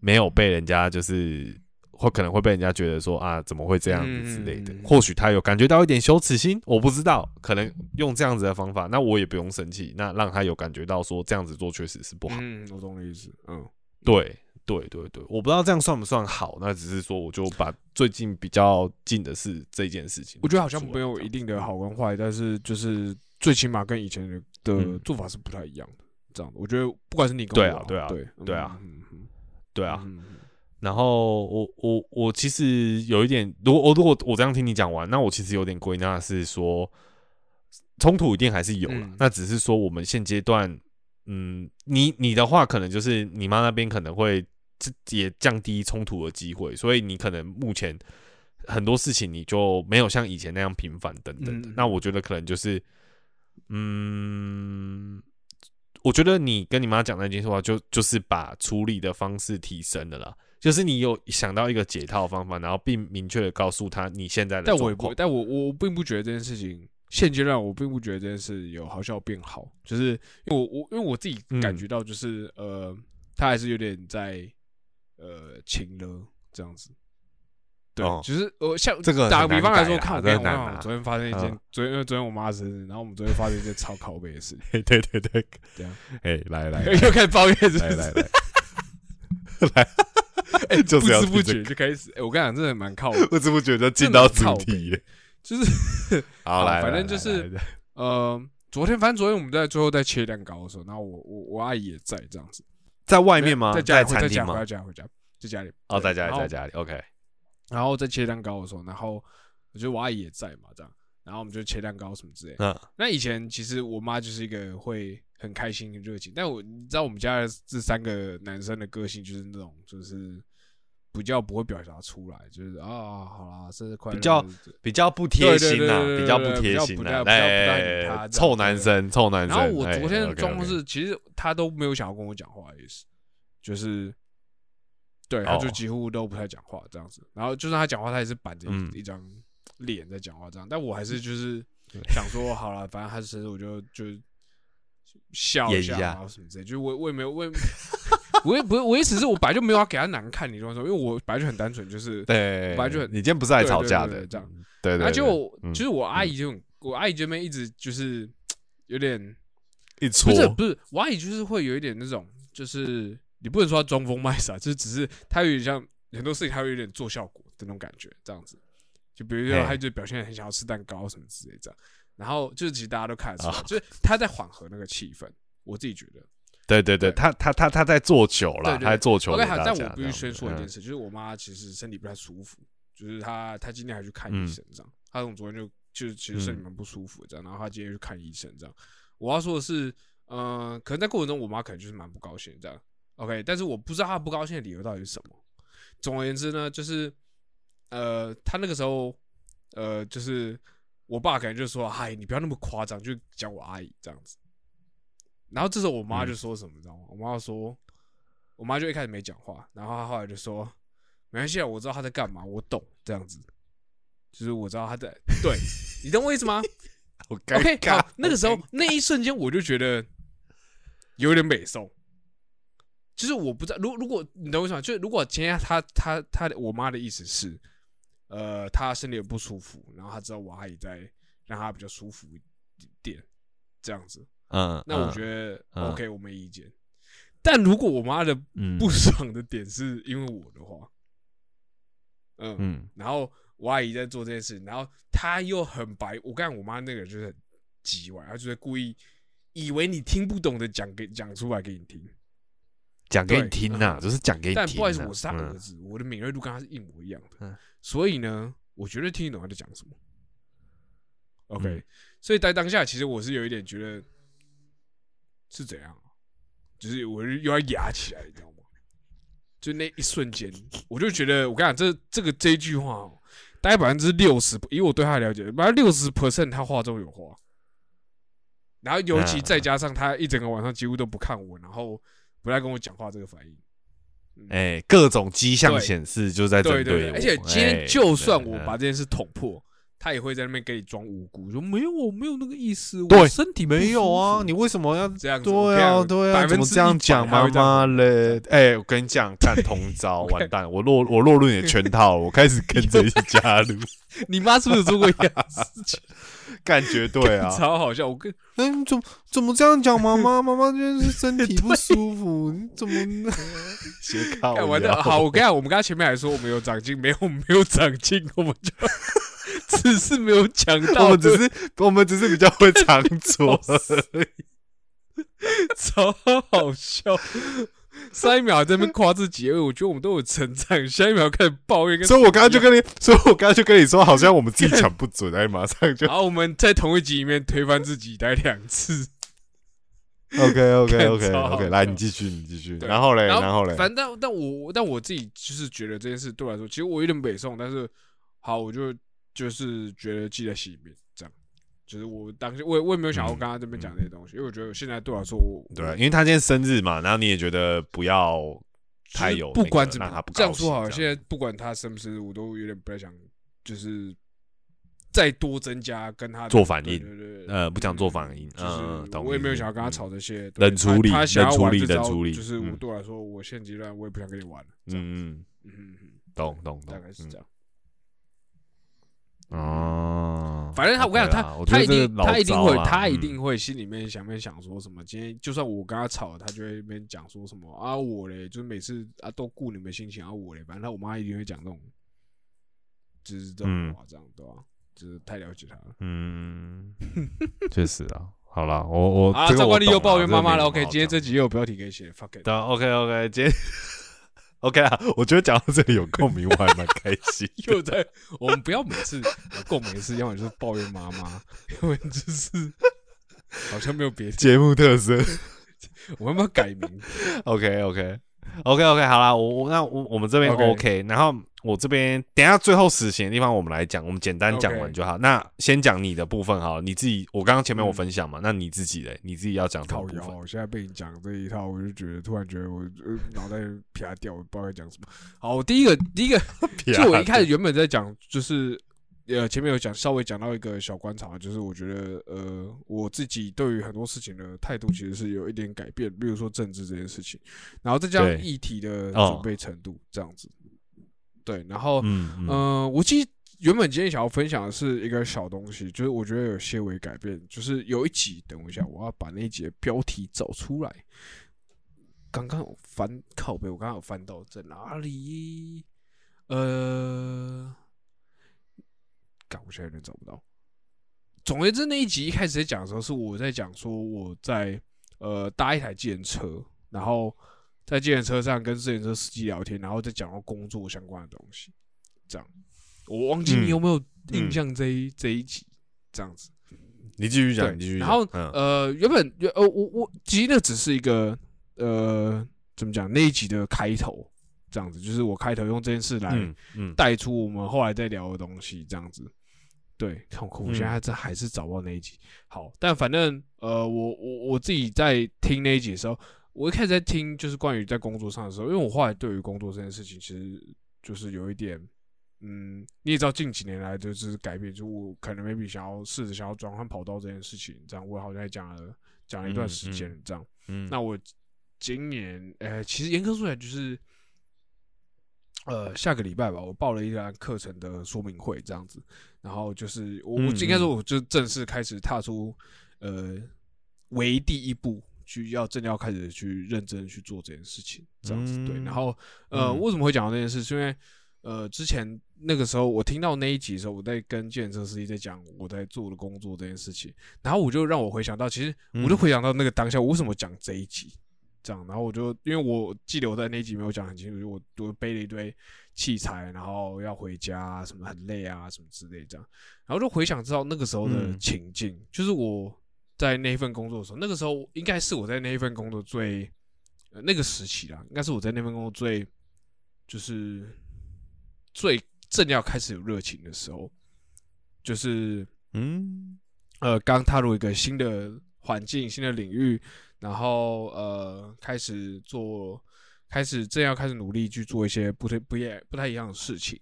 没有被人家就是。会可能会被人家觉得说啊，怎么会这样子之类的。嗯或许他有感觉到一点羞耻心，我不知道，可能用这样子的方法，那我也不用生气，那让他有感觉到说这样子做确实是不好。嗯，我懂你意思，嗯对对对对，我不知道这样算不算好，那只是说我就把最近比较近的是这件事情，我觉得好像没有一定的好跟坏，但是就是最起码跟以前的做法是不太一样的。这样的，我觉得不管是你跟我对啊对啊对对啊对啊。然后我我我其实有一点，如果我如果我这样听你讲完，那我其实有点归纳是说，冲突一定还是有了，嗯那只是说我们现阶段，嗯，你你的话可能就是你妈那边可能会这也降低冲突的机会，所以你可能目前很多事情你就没有像以前那样频繁等等的。嗯那我觉得可能就是，嗯，我觉得你跟你妈讲那件事话，就就是把处理的方式提升了啦。就是你有想到一个解套方法，然后并明确的告诉他你现在的但我也不，状况。但我我并不觉得这件事情现阶段我并不觉得这件事有好像变好，就是因为我我因为我自己感嗯。觉到就是、呃，他还是有点在呃情了这样子。对，哦。就是呃，像这个打个比方来说，看我昨天发生一件嗯，昨天因为昨天我妈生日，然后我们昨天发生一件 *laughs* 超拷贝的事情，对 *laughs* 对对，这样 *laughs* 哎，来来又开始抱怨，来来来。来，哎，*laughs* 就不是要知不觉就开始，哎，我跟你讲，真的蛮靠，个，*laughs* 不知不觉就进到主题了。*laughs* 就是好，来，反正就是呃，昨天反正昨天我们在最后在切蛋糕的时候，然后我我我阿姨也在这样子，在外面吗？在家里餐厅吗在家回？家回家在家里哦，在家里，在家里。OK，然后在切蛋糕的时候，然后我觉得我阿姨也在嘛，这样，然后我们就切蛋糕什么之类的。嗯那以前其实我妈就是一个会很开心、很热情，但我你知道我们家的这三个男生的个性就是那种就是比较不会表达出来，就是啊好啦，生日快乐，比较比较不贴心呐，比较不贴心呐，比较不臭男生，臭男生。然后我哎昨天的 OK，OK 状况是，其实他都没有想要跟我讲话的意思，就是对，他就哦几乎都不太讲话这样子。然后就算他讲话，他也是板着一张脸在讲话这样。但我还是就是想说，好了，反正他是生日，我就就笑一下，然后什么之类。就我我也没有我也 *laughs* 我也不是我意思是我本来就没有要给他难看，你懂我说？因为我本来就很单纯，就是对，本来就很你今天不是来对对吵架的，这样。对对，啊，对就嗯就是我阿姨就很我阿姨这边一直就是有点。一戳不是不是，我阿姨就是会有一点那种，就是你不能说她装疯卖傻，就是只是她有点像很多事情，她会有点做效果的那种感觉，这样子。就比如说他就表现很想要吃蛋糕什么之类这样，然后就是其实大家都看得出来，啊就是他在缓和那个气氛，我自己觉得。对对对，他他他他在做球啦，对对他在做球 OK，但我必须先说一件事，就是我妈其实身体不太舒服，就是她她今天还去看嗯医生这样，她从昨天就就是其实身体蛮不舒服这样，然后她今天去看医生这样。我要说的是，嗯，可能在过程中我妈可能就是蛮不高兴这样，OK，但是我不知道她不高兴的理由到底是什么。总而言之呢，就是呃，他那个时候呃，就是我爸可能就说：“嗨，你不要那么夸张，就讲我阿姨这样子。”然后这时候我妈就说什么，你知道吗？我妈说，我妈就一开始没讲话，然后她后来就说：“没关系啊，我知道她在干嘛，我懂。”这样子，就是我知道她在，对你懂我意思吗 *laughs* 好尴？OK，尬好，那个时候那一瞬间我就觉得有点美送。就是我不知道，如如果你懂我意思吗？就是如果今天他他他的我妈的意思是，呃，他身体有不舒服，然后他知道我阿姨在让他比较舒服一点，这样子，嗯，那我觉得嗯 OK，我没意见。但如果我妈的嗯不爽的点是因为我的话，嗯，嗯然后我阿姨在做这件事，然后她又很白，我看我妈那个人就是很叽歪，她就是故意以为你听不懂的讲给讲出来给你听。讲给你听呐，嗯就是讲给你听呐。但不好意思，我是他嗯儿子，我的敏锐度跟他是一模一样的，嗯所以呢，我绝对听得懂他在讲什么。OK，、嗯所以在当下，其实我是有一点觉得是怎样，就是我又要压起来，你知道吗？就那一瞬间，我就觉得，我跟你讲，这这个这一句话哦，大概百分之六十，以我对他的了解，百分之六十 percent 他话中有话。然后尤其嗯再加上他一整个晚上几乎都不看我，然后不太跟我讲话，这个反应，哎，各种迹象显示就在针我对而且今哎天就算我把这件事捅破，他也会在那边给你装无辜，说没有，我没有那个意思，对。我身体不没有啊，你为什么要？这样子对啊，对啊，怎么这样讲妈妈嘞？哎、我跟你讲，干同招，*laughs* 完蛋，我落我落入你的圈套了，我开始跟着一起加入，*laughs* 你妈是不是有做过一样事情？*laughs* 干绝对啊！*laughs* 超好笑！我跟嗯，怎么怎么这样讲妈妈？*laughs* 妈妈就是身体不舒服，你怎么斜靠干完的好，我跟你讲，我们刚刚前面还说我们有长进，没有没有长进，我们就只是没有讲到，我们只是我们只是比较会藏拙而已。超好笑。上一秒还在那边夸自己，哎我觉得我们都有成长，下一秒开始抱怨，跟所以我刚刚就跟你，*laughs* 所以我刚刚就跟你说，好像我们自己讲不准，*laughs* 哎，马上就。然后我们在同一集里面推翻自己来两次。OK OK OK OK，来你继续你继续，然后嘞然然后嘞，反正但但我但我自己就是觉得这件事对我来说，其实我有点北宋，但是好，我就就是觉得记在心里面。就是我当时我也我也没有想要跟他这边讲这些东西，因为我觉得现在对我来说，我对，因为他今天生日嘛，然后你也觉得不要太有不管怎么他不这样说好了，现在不管他生不生日，我都有点不太想，就是再多增加跟他做反应呃不想做反应就嗯是我也没有想要跟他嗯吵这些，冷处理他他想要冷处理冷处理就是我嗯。对我来说，我现阶段我也不想跟你玩了，嗯嗯，嗯嗯嗯，懂懂懂，大概是这样。嗯哦，反正他，我跟你讲，他他一定他一定会他一定会心里面想面想说什么？今天就算我跟他吵了，他就会那边讲说什么啊我嘞，就是每次啊都顾你们心情啊我嘞，反正他我妈一定会讲这种，就是这种嗯话，这样对吧？就是太了解他了。嗯，确实啊，好了，我我啊，赵冠利又抱怨妈妈了。OK，今天这集又有标题可以写，fuck it。对，OK OK，今天 OK 啊，我觉得讲到这里有共鸣，我还蛮开心的。*laughs* 又在，我们不要每次有共鸣的事，要么就是抱怨妈妈，要么就是好像没有别的。节目特色 *laughs* 我们要不要改名？OK OK OK OK，好啦，我我那我我们这边 OK OK，然后我这边等下最后死刑的地方我们来讲，我们简单讲完就好。那先讲你的部分好了，你自己我刚刚前面我嗯分享嘛，那你自己嘞，你自己要讲什么，部分？我现在被你讲这一套，我就觉得突然觉得我呃脑袋啪掉，我不知道该讲什么。好，我第一个第一个，*laughs* 就我一开始原本在讲，就是呃前面有讲稍微讲到一个小观察，就是我觉得呃我自己对于很多事情的态度其实是有一点改变，比如说政治这件事情，然后再加上议题的哦准备程度这样子。对，然后嗯嗯呃，我其实原本今天想要分享的是一个小东西，就是我觉得有些微改变，就是有一集，等我一下，我要把那一集的标题找出来。刚刚有翻靠背，我刚刚有翻到在哪里？呃，搞，我现在有点找不到。总而言之，那一集一开始在讲的时候，是我在讲说我在呃搭一台计程车，然后在计程车上跟计程车司机聊天，然后再讲到工作相关的东西。这样，我忘记你有没有印象这一、这一集这样子。你继续讲，你继续讲。然后嗯呃，原本原呃，我我其实那只是一个呃，怎么讲那一集的开头，这样子，就是我开头用这件事来带出我们后来在聊的东西，这样子。对，痛苦我嗯现在这还是找不到那一集。好，但反正呃，我我我自己在听那一集的时候，我一开始在听就是关于在工作上的时候，因为我后来对于工作这件事情，其实就是有一点，嗯，你也知道近几年来就是改变，就我可能 maybe 想要试着想要转换跑道这件事情，这样我好像也讲了讲了一段嗯时间，这样。嗯，那我今年，呃，其实严格说来就是，呃，下个礼拜吧，我报了一堂课程的说明会，这样子。然后就是我，应该说，嗯我就正式开始踏出，呃，为第一步，去要真的要开始去认真去做这件事情，这样子。对，嗯然后，呃，嗯为什么会讲到这件事？是因为，呃，之前那个时候我听到那一集的时候，我在跟健身司机在讲我在做的工作这件事情，然后我就让我回想到，其实我就嗯回想到那个当下，我为什么讲这一集？这样，然后我就因为我记得我在那一集没有讲很清楚，就我我背了一堆器材，然后要回家啊，什么很累啊，什么之类这样，然后就回想到那个时候的嗯情境，就是我在那一份工作的时候，那个时候应该是我在那一份工作最呃那个时期啦，应该是我在那份工作最就是最正要开始有热情的时候，就是嗯。呃，刚踏入一个新的环境、新的领域，然后呃，开始做，开始正要开始努力去做一些不太不也不太一样的事情，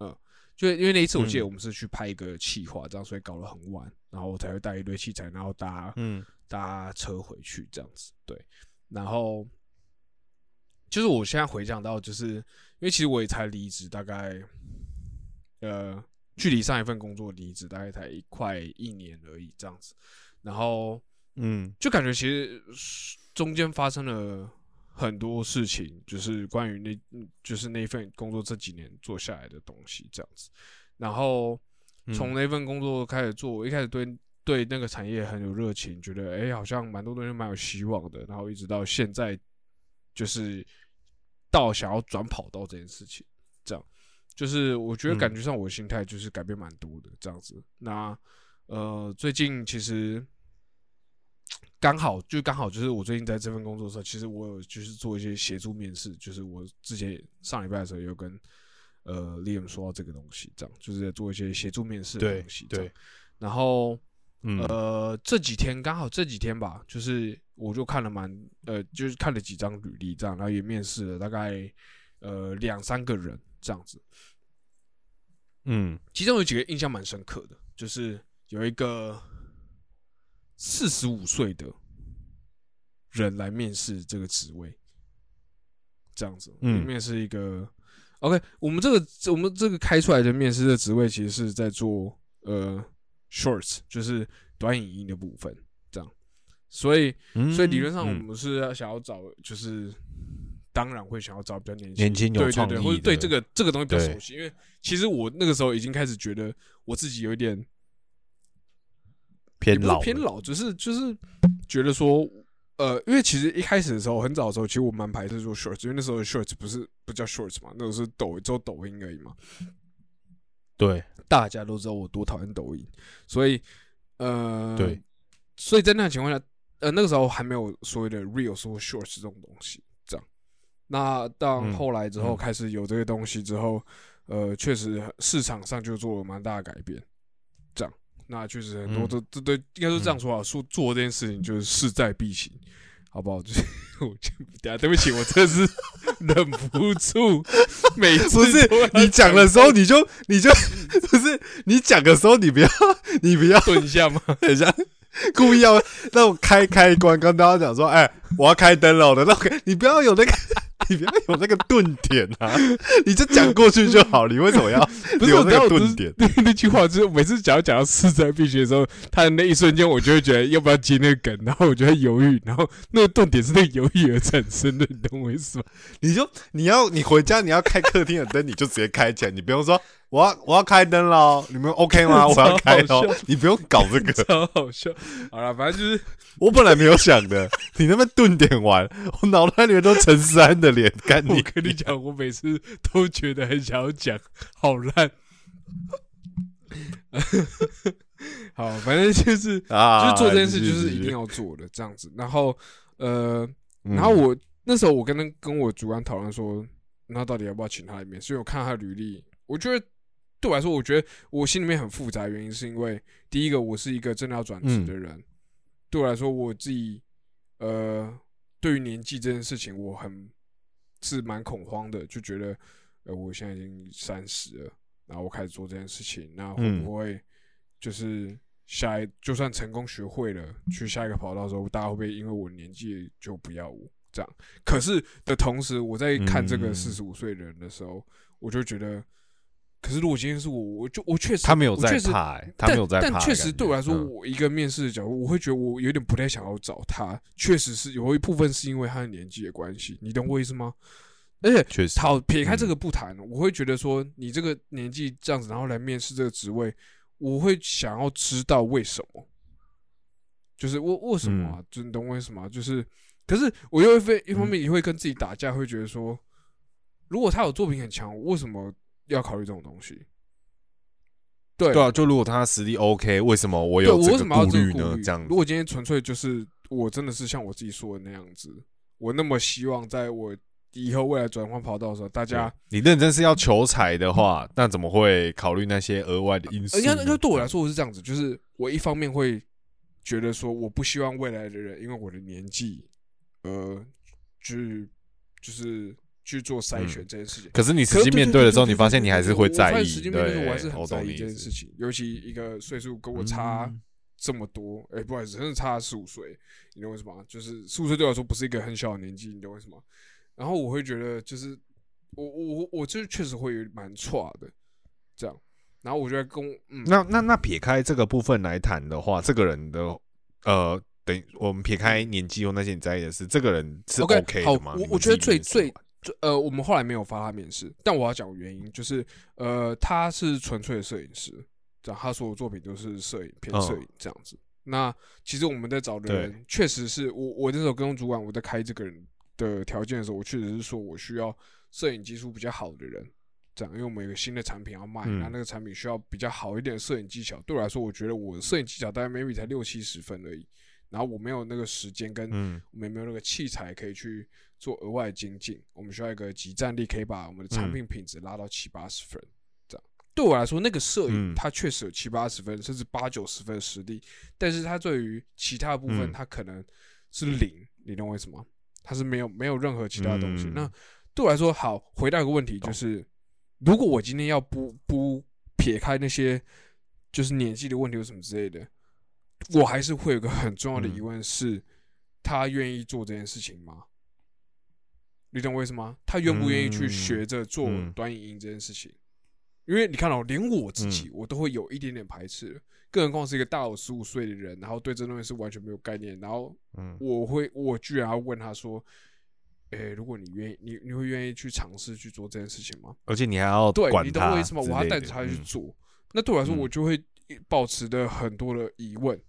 嗯、就因为那一次我记得嗯。我们是去拍一个企划，这样所以搞得很晚，然后我才会带一堆器材，然后搭嗯。搭车回去这样子，对，然后就是我现在回想到，就是因为其实我也才离职，大概呃，距离上一份工作离职大概才快一年而已这样子，然后嗯。就感觉其实中间发生了很多事情，就是关于那，嗯就是那份工作这几年做下来的东西这样子，然后嗯从那份工作开始做，我一开始对对那个产业很有热情，觉得哎、诶好像蛮多东西蛮有希望的，然后一直到现在，就是到想要转跑道这件事情，这样，就是我觉得嗯。感觉上我的心态就是改变蛮多的这样子。那呃，最近其实刚好就刚好就是我最近在这份工作的时候，其实我有就是做一些协助面试，就是我之前上礼拜的时候有跟呃 Liam 说到这个东西，这样就是在做一些协助面试的东西，这样。对，然后嗯。呃，这几天刚好这几天吧，就是我就看了蛮呃，就是看了几张履历这样，然后也面试了大概呃两三个人这样子，嗯。其中有几个印象蛮深刻的，就是有一个四十五岁的人来面试这个职位，这样子，嗯。面试一个 OK，我们这个我们这个开出来的面试的职位，其实是在做呃 shorts，就是短影音的部分，这样，所以嗯，所以理论上我嗯们是要想要找，就是当然会想要找比较年轻、年轻有对对对，或者对这个这个东西比较熟悉。因为其实我那个时候已经开始觉得我自己有一点偏老偏老，只是就是觉得说，呃，因为其实一开始的时候，很早的时候，其实我蛮排斥做 shorts，因为那时候的 shorts 不是不叫 shorts 嘛，那时候是抖只有抖音而已嘛。对大家都知道我多讨厌抖音，所以呃，对，所以在那种情况下，呃，那个时候还没有所谓的 reels 或 shorts 这种东西，这样。那当嗯后来之后嗯开始有这个东西之后，呃，确实市场上就做了蛮大的改变。那确实很多嗯都这对应该说这样说啊，说做这件事情就是势在必行，好不好？*laughs* 就是我就等下对不起，我真的是 *laughs* 忍不住，*laughs* 每次不是你讲的时候你就你就不是你讲的时候你不要你不要顿一下吗？等一下故意要那我开开关，跟大家讲说，哎，我要开灯了的那种，你不要有那个，你不要有那个顿点啊，*laughs* 你就讲过去就好，你为什么要 *laughs* 不是，留那个顿点？*laughs* 那那句话，就是每次讲要讲到势在必行的时候，他的那一瞬间，我就会觉得要不要接那个梗，然后我就会犹豫，然后那个顿点是那个犹豫而产生的，你懂我意思吗？你就你要你回家你要开客厅的灯，你就直接开起来，你不用说，我要我要开灯喽，你们 OK 吗？*laughs* 我要开灯，你不用搞这个，超好笑。好了，反正就是我本来没有想的，你那边顿点完，我脑袋里面都陈思安的脸，干我你跟你讲，我每次都觉得很想要讲，好烂。*laughs* 好，反正就是 *laughs* 啊，就是做这件事，就是一定。要做的这样子。然后呃，嗯然后我那时候我跟他跟我主管讨论说，那到底要不要请他一面所以我看他履历，我觉得对我来说，我觉得我心里面很复杂，原因是因为第一个，我是一个真的要转职的人，对我来说，我自己呃，对于年纪这件事情，我很是蛮恐慌的，就觉得呃，我现在已经三十了，然后我开始做这件事情，那会嗯。不会就是下一就算成功学会了，去下一个跑道的时候，大家会不会因为我年纪就不要我这样？可是的同时，我在看这个嗯。四十五岁的人的时候，我就觉得，可是如果今天是我，我就我确实他没有在他没有在。但确实对我来说，嗯我一个面试的角度，我会觉得我有点不太想要找他。确实是有一部分是因为他的年纪的关系，你懂我意思吗？而且确实好撇开这嗯个不谈，我会觉得说你这个年纪这样子，然后来面试这个职位，我会想要知道为什么，就是为为什么啊？就你懂我意思吗？就是，可是我又会一方面也会跟自己打架，会觉得说，如果他有作品很强，为什么要考虑这种东西？对对啊，就如果他实力 OK，为什么我有这个为什么要这个顾虑呢？这样如果今天纯粹就是我真的是像我自己说的那样子，我那么希望在我以后未来转换跑道的时候，大家，你认真是要求财的话，那怎么会考虑那些额外的因素？应该就对我来说，我是这样子，就是我一方面会觉得说，我不希望未来的人因为我的年纪，呃，去就是去做筛选这件事情。可是你实际面对的时候，你发现你还是会在意。实际面对我还是，很在意这。件事情。尤其一个岁数跟我差嗯这么多，哎、不好意思，真的差十五岁，你懂为什么吗？就是十五岁对我来说不是一个很小的年纪，你懂为什么？然后我会觉得，就是我我我我就是确实会有蛮差的这样。然后我觉得跟嗯，那那那撇开这个部分来谈的话，这个人的呃，等于我们撇开年纪或那些你在意的事，这个人是好的吗？我我觉得最最就呃，我们后来没有发他面试，但我要讲原因，就是呃，他是纯粹的摄影师，这样他所有作品都是摄影偏嗯摄影这样子。那其实我们在找的人，确实是我我那时候跟主管我在开这个人的条件的时候，我确实是说我需要摄影技术比较好的人，这样，因为我们有个新的产品要卖，嗯那、那个产品需要比较好一点的摄影技巧。对我来说，我觉得我的摄影技巧大概 maybe 才六七十分而已，然后我没有那个时间跟嗯我们也没有那个器材可以去做额外精进，我们需要一个集战力，可以把我们的产品品质拉到七八十分。这样对我来说，那个摄影嗯它确实有七八十分，甚至八九十分的实力，但是它对于其他部分，嗯它可能是零，你懂我意思吗？它是没有没有任何其他的东西。嗯那对我来说，好，回到一个问题，就是如果我今天要不不撇开那些就是年纪的问题或什么之类的，我还是会有个很重要的嗯疑问是，他愿意做这件事情吗？你懂我意思吗？他愿不愿意去嗯学着做嗯短影音这件事情？因为你看到、连我自己我都会有一点点排斥，更何况是一个大我十五岁的人，然后对这东西是完全没有概念，然后嗯我会我居然要问他说：“诶、如果你愿意，你你会愿意去尝试去做这件事情吗？”而且你还要对，你懂我意思吗？我要带着他去嗯做。那对我来说，嗯我就会保持的很多的疑问，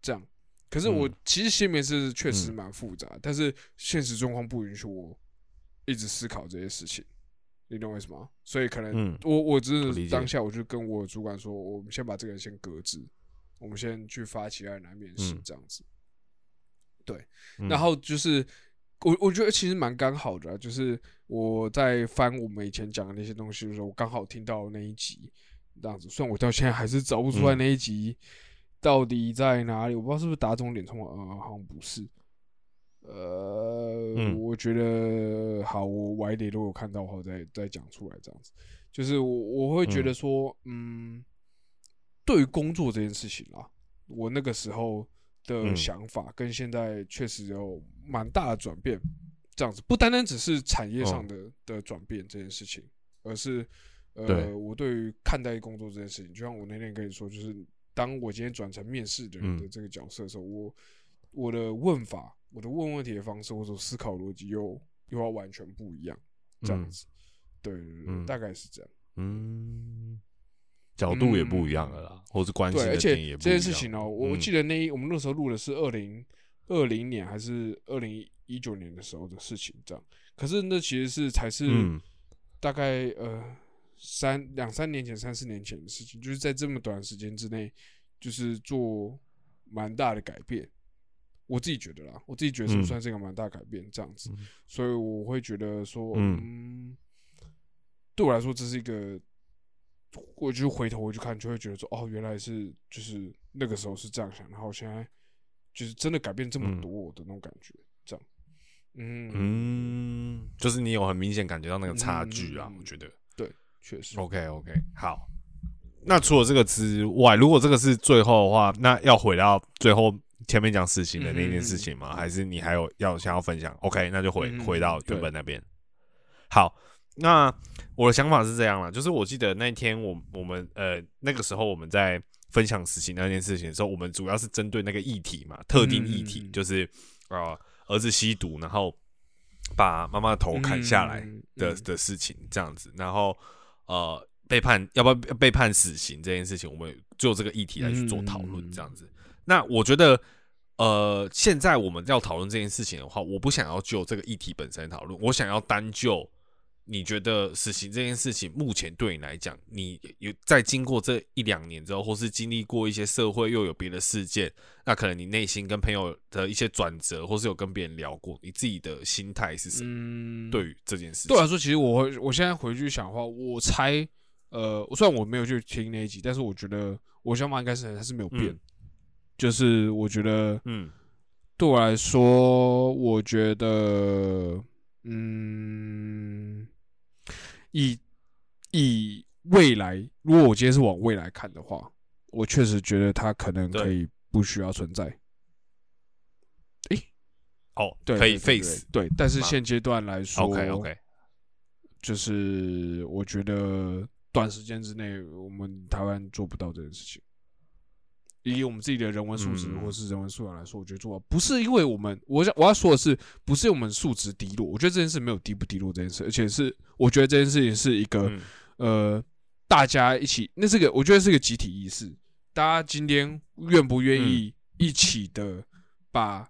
这样。可是我嗯其实心里面是确实嗯蛮复杂，但是现实状况不允许我一直思考这些事情，你懂我意思吗？所以可能嗯我我只是当下我就跟我主管说，我们先把这个人先搁置，我们先去发其他人来面试嗯这样子。对，嗯然后就是我我觉得其实蛮刚好的啊、就是我在翻我们以前讲的那些东西的时候，我刚好听到那一集这样子。虽然我到现在还是找不出来嗯那一集到底在哪里，我不知道是不是打肿脸充耳，呃，好像不是。呃，嗯我觉得好，我晚一点如果看到的话再再讲出来这样子。就是我我会觉得说，嗯对于工作这件事情啊，我那个时候的嗯想法跟现在确实有蛮大的转变。这样子不单单只是产业上哦的、的转变这件事情，而是对呃，我对于看待工作这件事情，就像我那天跟你说，就是当我今天转成面试的人的嗯这个角色的时候，我我的问法、我的问问题的方式，或者思考逻辑又又要完全不一样，这样嗯子。对对对，嗯大概是这样。嗯，角度也不一样了啦，或是关心对，而的且这。件事情哦，我记得那一我们那时候录的是二零二零年还是二零一九年的时候的事情，这样。可是那其实是才是嗯大概呃三两三年前、三四年前的事情，就是在这么短时间之内，就是做蛮大的改变。我自己觉得啦，我自己觉得是嗯。算是一个蛮大改变这样子，嗯。所以我会觉得说，嗯。嗯，对我来说这是一个，我就回头我去看，就会觉得说，哦，原来是就是那个时候是这样想，然后现在就是真的改变这么嗯。多的那种感觉，这样，嗯，嗯，就是你有很明显感觉到那个差距啊，嗯。我觉得。确实，OK OK，好。那除了这个之外，如果这个是最后的话，那要回到最后前面讲死刑的那件事情吗？嗯嗯嗯还是你还有要想要分享？OK，那就回、回到对原本那边。好，那我的想法是这样了，就是我记得那天我我们呃那个时候我们在分享死刑那件事情的时候，我们主要是针对那个议题嘛，特定议题，就是呃儿子吸毒，然后把妈妈的头砍下来嗯的、嗯的事情，这样子，然后呃被判要不要被判死刑这件事情，我们就这个议题来去做讨论，这样子。那我觉得，呃，现在我们要讨论这件事情的话，我不想要就这个议题本身讨论，我想要单就你觉得死刑这件事情，目前对你来讲，你有在经过这一两年之后，或是经历过一些社会又有别的事件，那可能你内心跟朋友的一些转折，或是有跟别人聊过，你自己的心态是什么？嗯，对于这件事情，对我来说，其实我会，我现在回去想的话，我猜，呃，虽然我没有去听那一集，但是我觉得我想法应该是还是没有变，嗯就是我觉得嗯对我来说，我觉得，嗯，以以未来，如果我今天是往未来看的话，我确实觉得它可能可以不需要存在。哦，对，可以 face。对，但是现阶段来说 OK OK，就是我觉得短时间之内，我们台湾做不到这件事情。以我们自己的人文素质嗯或是人文素养来说，我觉得做不到。不是因为我们，我想我要说的是，不是我们素质低落。我觉得这件事没有低不低落这件事，而且是我觉得这件事情是一个、嗯呃，大家一起，那是个我觉得是个集体意识。大家今天愿不愿意一起的把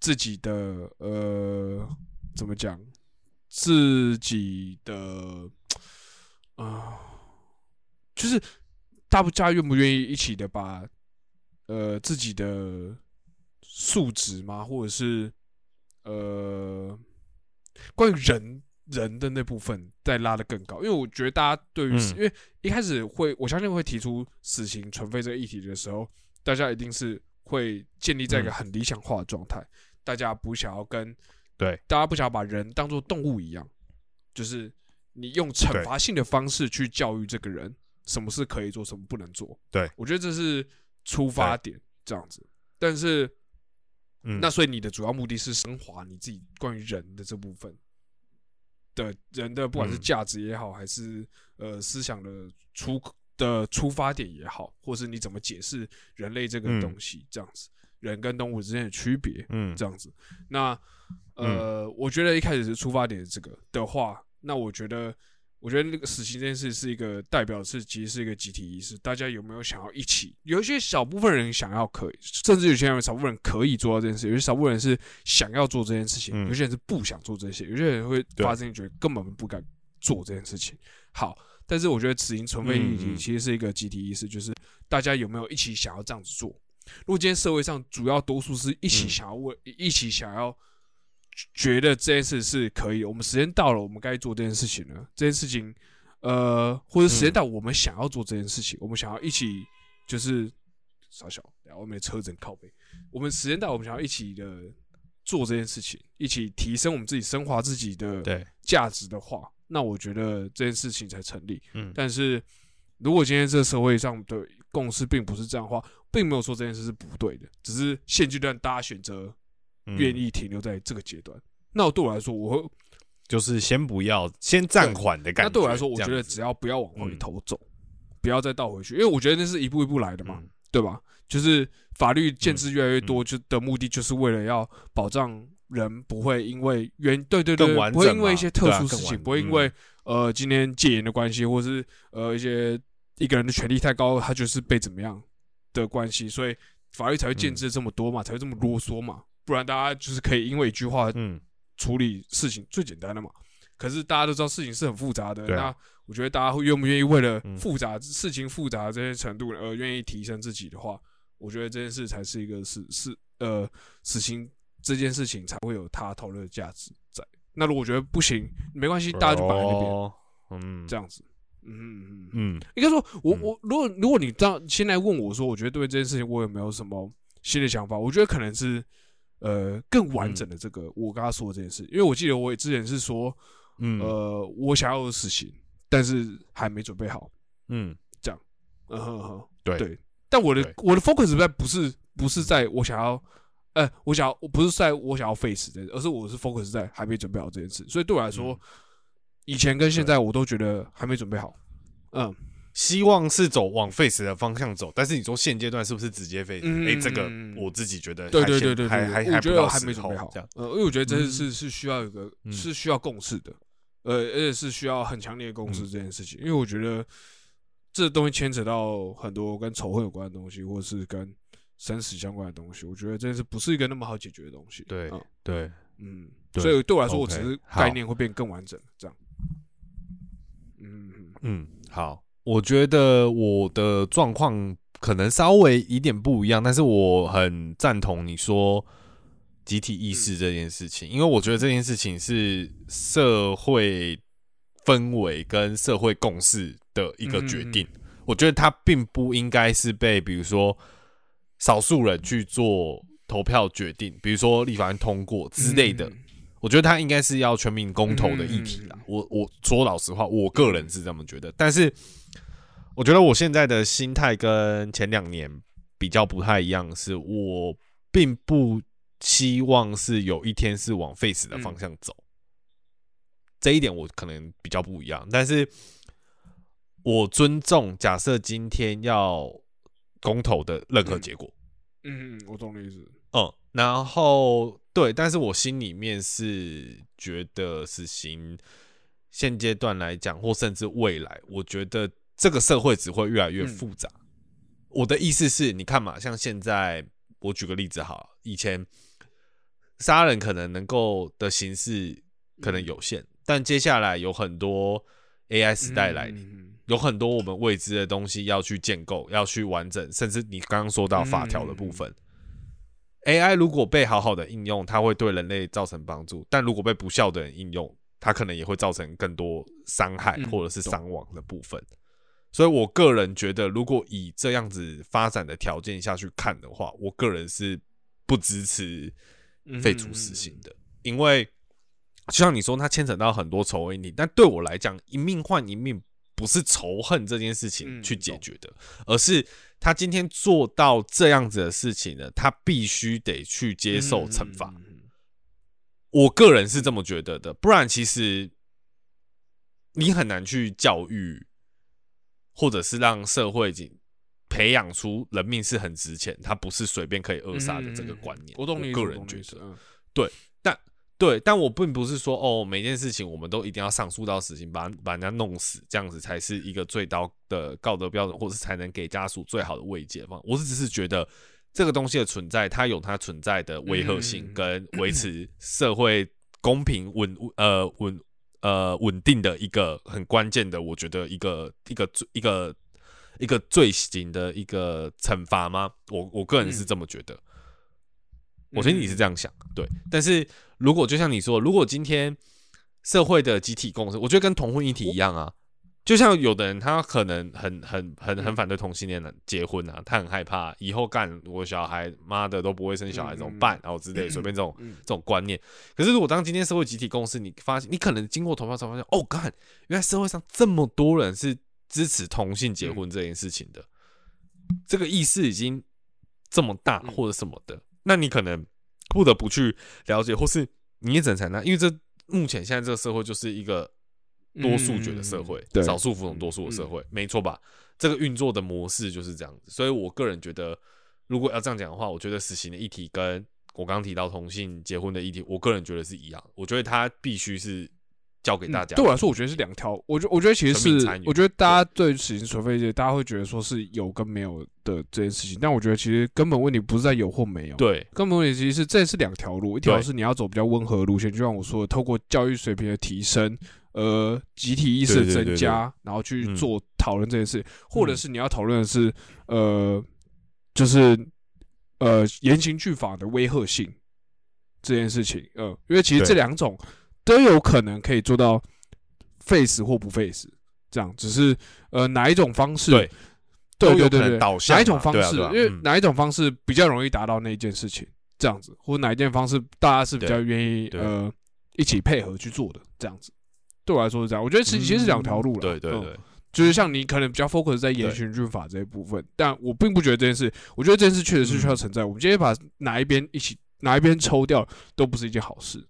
自己的呃怎么讲，自己的啊、就是大家愿不愿意一起的把呃自己的素质吗，或者是呃关于人人的那部分再拉得更高，因为我觉得大家对于、嗯。因为一开始会我相信会提出死刑存废这个议题的时候，大家一定是会建立在一个嗯。很理想化的状态，大家不想要跟对。大家不想要把人当做动物一样，就是你用惩罚性的方式去教育这个人，什么是可以做，什么不能做。对。我觉得这是出发点，这样子。但是，嗯。那所以你的主要目的是升华你自己关于人的这部分的人的，不管是嗯价值也好，还是呃思想的出的出发点也好，或是你怎么解释人类这个嗯。东西，这样子，人跟动物之间的区别，嗯。这样子。那呃，我觉得一开始是出发点是这个的话，那我觉得，我觉得那个死刑这件事是一个代表是其实是一个集体意识，大家有没有想要一起？有一些小部分人想要可以，甚至有些人少部分人可以做到这件事，有些少部分人是想要做这件事情，嗯有些人是不想做这些，有些人会对发生觉得根本不敢做这件事情。好，但是我觉得死刑存废议题其实是一个集体意识，就是大家有没有一起想要这样子做？如果今天社会上主要多数是一起嗯想要为、一起想要觉得这件事是可以的，我们时间到了，我们该做这件事情了。这件事情，呃，或者时间嗯到，我们想要做这件事情，我们想要一起就是傻小，然后外面的车子很靠背，我们时间到，我们想要一起的做这件事情，一起提升我们自己、升华自己的，价值的话，那我觉得这件事情才成立。嗯但是如果今天这个社会上的共识并不是这样的话，并没有说这件事是不对的，只是现阶段大家选择嗯愿意停留在这个阶段。那对我来说，我会就是先不要，先暂缓的感觉。那对我来说，我觉得只要不要往回嗯头走，不要再倒回去，因为我觉得那是一步一步来的嘛，嗯。对吧？就是法律建制越来越多，就的目的就是为了要保障人不会因为原对对对不会因为一些特殊事情，不会因为呃今天戒严的关系，或是呃一些一个人的权利太高，他就是被怎么样的关系，所以法律才会建制这么多嘛，才会这么啰嗦嘛，不然大家就是可以因为一句话嗯，处理事情最简单的嘛。可是大家都知道事情是很复杂的，那我觉得大家会愿不愿意为了嗯复杂、事情复杂这些程度而愿意提升自己的话，我觉得这件事才是一个死死呃死刑这件事情才会有他讨论的价值在。那如果觉得不行，没关系，大家就摆在那边、哦嗯，这样子。嗯嗯应该说，我嗯我如果如果你这样现在问我说，我觉得对这件事情我有没有什么新的想法？我觉得可能是呃更完整的这个我刚刚说的这件事，因为我记得我之前是说，嗯。呃，我想要的事情，但是还没准备好。嗯，这样。嗯哼哼，对。对。但我的我的 focus 在不是不是在我想要，呃，我想要我不是在我想要 face 这而是我是 focus 在还没准备好这件事。所以对我来说，嗯。以前跟现在我都觉得还没准备好。嗯，希望是走往 face 的方向走，但是你说现阶段是不是直接 face？嗯哎，这个嗯我自己觉得对对对对对，还还我觉得还没准备好这样。。呃，因为我觉得这嗯是是需要一个嗯是需要共识的，呃，而且是需要很强烈的共识嗯这件事情。因为我觉得这东西牵扯到很多跟仇恨有关的东西，或是跟生死相关的东西。我觉得这件事不是一个那么好解决的东西。对嗯对，嗯，对所以对我来说，我只是概念会变更完整，这样。嗯嗯嗯，好，我觉得我的状况可能稍微一点不一样，但是我很赞同你说集体意识这件事情，因为我觉得这件事情是社会氛围跟社会共识的一个决定。我觉得它并不应该是被比如说少数人去做投票决定，比如说立法院通过之类的。嗯我觉得它应该是要全民公投的议题啦。嗯我我说老实话，我个人是这么觉得。但是我觉得我现在的心态跟前两年比较不太一样，是我并不希望是有一天是往 face 的方向走。这一点我可能比较不一样，但是我尊重假设今天要公投的任何结果。嗯，嗯我懂你意思。嗯，然后对，但是我心里面是觉得是行现阶段来讲，或甚至未来，我觉得这个社会只会越来越复杂。我的意思是，你看嘛，像现在，我举个例子好了，以前杀人可能能够的形式可能有限，但接下来有很多 AI 时代来临。有很多我们未知的东西要去建构，要去完整，甚至你刚刚说到法条的部分。AI 如果被好好的应用，它会对人类造成帮助；但如果被不孝的人应用，它可能也会造成更多伤害嗯或者是伤亡的部分。所以我个人觉得，如果以这样子发展的条件下去看的话，我个人是不支持嗯废除死刑的，因为就像你说，它牵扯到很多仇恨议题，但对我来讲，一命换一命不是仇恨这件事情嗯去解决的，而是他今天做到这样子的事情呢，他必须得去接受惩罚。。我个人是这么觉得的，不然其实你很难去教育，或者是让社会已经培养出人命是很值钱，它不是随便可以扼杀的这个观念。嗯我个人觉得，懂你意思嗯对，但我并不是说哦，每件事情我们都一定要上诉到死刑，把把人家弄死，这样子才是一个最高的道德标准，或是才能给家属最好的慰藉方。我是只是觉得这个东西的存在，它有它存在的违和性嗯，跟维持社会公平稳呃稳呃稳定的一个很关键的，我觉得一个一个一个一个罪行的一个惩罚吗？我我个人是这么觉得。我觉得你是这样想，对。但是如果就像你说，如果今天社会的集体共识，我觉得跟同婚议题一样啊。就像有的人他可能很很很很反对同性恋的结婚啊，他很害怕以后干我小孩妈的都不会生小孩怎么办，然后之类随便这种嗯。这种观念。可是如果当今天社会集体共识，你发现你可能经过投票才发现，哦，干，原来社会上这么多人是支持同性结婚这件事情的，这个意识已经这么大嗯。或者什么的，那你可能不得不去了解，或是你也只能采纳，因为这目前现在这个社会就是一个多数决的社会，少数服从多数的社会，没错吧？这个运作的模式就是这样子，所以我个人觉得，如果要这样讲的话，我觉得死刑的议题跟我刚刚提到同性结婚的议题，我个人觉得是一样，我觉得它必须是教给大家。嗯对我来说，我觉得是两条。我觉我觉得其实是我觉得大家对死刑处费这，大家会觉得说是有跟没有的这件事情，但我觉得其实根本问题不是在有或没有，，对根本问题其实是这是两条路，一条是你要走比较温和的路线，就像我说的，透过教育水平的提升，呃，集体意识增加，然后去嗯。做讨论这件事，或者嗯。是你要讨论的是，呃，就是呃严刑峻法的威吓性这件事情，呃，因为其实这两种都有可能可以做到 face 或不 face，这样，只是呃哪一种方式，对。对对对对，能导向哪一种方式，因为哪一种方式比较容易达到那一件事情，这样子，或哪一件方式大家是比较愿意呃一起配合去做的，这样子。对我来说是这样，我觉得其其实是两条路了。嗯对对对，就是像你可能比较 focus 在严对刑峻法这一部分，但我并不觉得这件事，我觉得这件事确实是需要存在。我们今天把哪一边一起哪一边抽掉，都不是一件好事。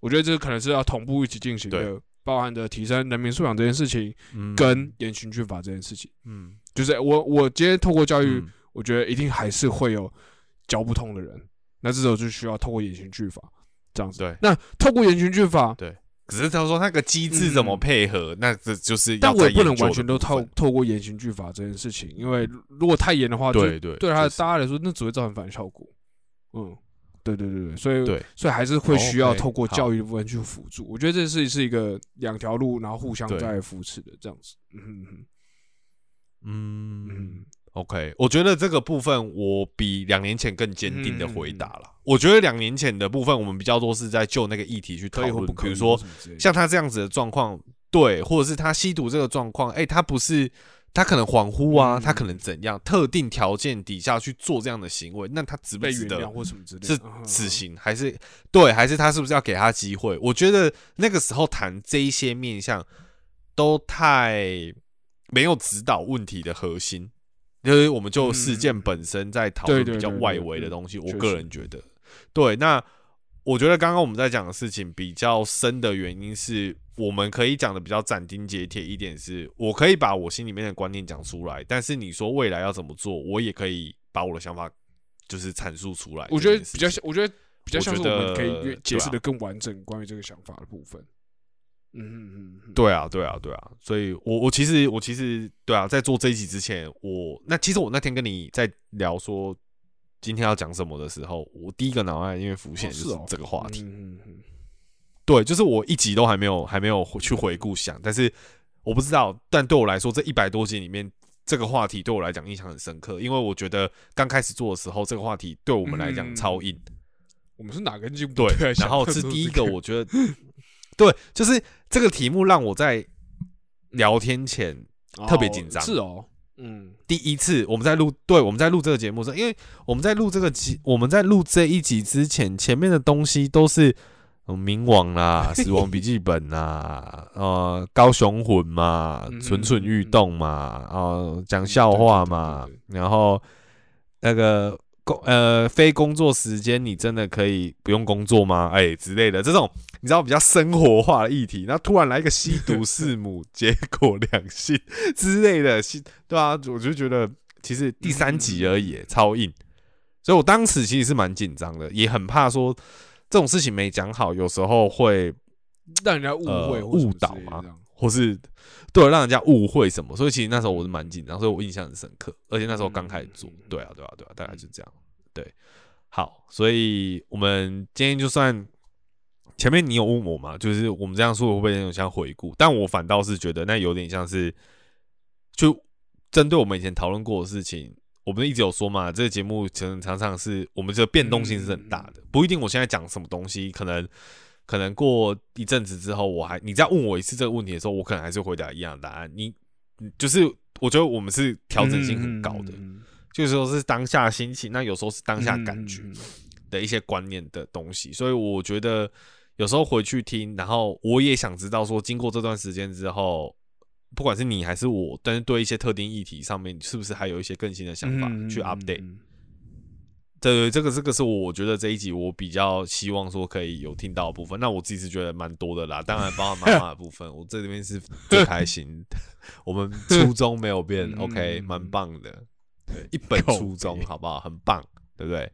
我觉得这可能是要同步一起进行的，包含着提升人民素养这件事情，嗯跟严刑峻法这件事情。嗯就是我我今天透过教育，嗯我觉得一定还是会有教不通的人，那这时候就需要透过严刑峻法这样子。对那透过严刑峻法，可是他说那个机制怎么配合，那这就是但我也不能完全都透透过严刑峻法这件事情，因为如果太严的话，就对对对他就是大家来说，那只会造成反效果。嗯，对对对对，所以对。所以还是会需要透过好教育的部分去辅助。我觉得这是是一个两条路，然后互相对。在扶持的这样子。嗯 OK，我觉得这个部分我比两年前更坚定的回答嗯了。我觉得两年前的部分，我们比较多是在就那个议题去讨论比如说像他这样子的状况，对，或者是他吸毒这个状况，哎、他不是他可能恍惚啊，嗯他可能怎样，特定条件底下去做这样的行为，那他值不值得或什么之类，是死刑，还是对，还是他是不是要给他机会？我觉得那个时候谈这一些面向都太没有指导问题的核心。因为我们就事件本身在讨论比较外围的东西，我个人觉得，对，那我觉得刚刚我们在讲的事情比较深的原因是，我们可以讲的比较斩钉截铁一点是，我可以把我心里面的观念讲出来，但是你说未来要怎么做，我也可以把我的想法就是阐述出来。我觉得比较像，我觉得比较像是我们可以解释的更完整关于这个想法的部分。嗯嗯嗯嗯，对啊，对啊，对啊，所以我我其实我其实对啊，在做这一集之前，我那其实我那天跟你在聊说今天要讲什么的时候，我第一个脑海因为浮现就是这个话题。嗯嗯嗯。对，就是我一集都还没有还没有去回顾想，但是我不知道，但对我来说，这一百多集里面，这个话题对我来讲印象很深刻，因为我觉得刚开始做的时候，这个话题对我们来讲嗯。超硬。我们是哪根筋不对，然后是第一个，我觉得对，就是这个题目让我在聊天前特别紧张。哦是哦，嗯。第一次我们在录，对，我们在录这个节目的时候，因为我们在录这个集，我们在录这一集之前，前面的东西都是。嗯冥王啦，死亡笔记本啦，呃，高雄魂嘛嗯，蠢蠢欲动嘛，呃，讲笑话嘛然后那个工呃非工作时间，你真的可以不用工作吗？哎、之类的这种，你知道比较生活化的议题，那突然来一个吸毒弑母，结果两性之类的，吸对啊，*laughs* 我就觉得其实第三集而已，超硬，所以我当时其实是蛮紧张的，也很怕说这种事情没讲好，有时候会让人家误会误导嘛之类的这样或是对让人家误会什么，所以其实那时候我是蛮紧张，所以我印象很深刻，而且那时候刚开始做对啊，对啊，对啊，大概就这样，对，好，所以我们今天就算前面你有问我嘛，就是我们这样说会不会有点像回顾？但我反倒是觉得那有点像是就针对我们以前讨论过的事情。我们一直有说嘛，这个节目可能常常是我们这个变动性是很大的，不一定我现在讲什么东西，可能可能过一阵子之后，我还你再问我一次这个问题的时候，我可能还是回答一样的答案。你你就是我觉得我们是调整性很高的，嗯就是说是当下心情，那有时候是当下感觉的一些观念的东西，所以我觉得有时候回去听，然后我也想知道说，经过这段时间之后。不管是你还是我，但是对一些特定议题上面，是不是还有一些更新的想法去嗯嗯嗯 update？嗯对，这个这个是我觉得这一集我比较希望说可以有听到的部分。那我自己是觉得蛮多的啦，当然包含妈妈的部分，我这里面是最开心的。我们初衷没有变 *laughs* 嗯，OK，蛮棒的。对，一本靠初衷好不好？很棒，对不对？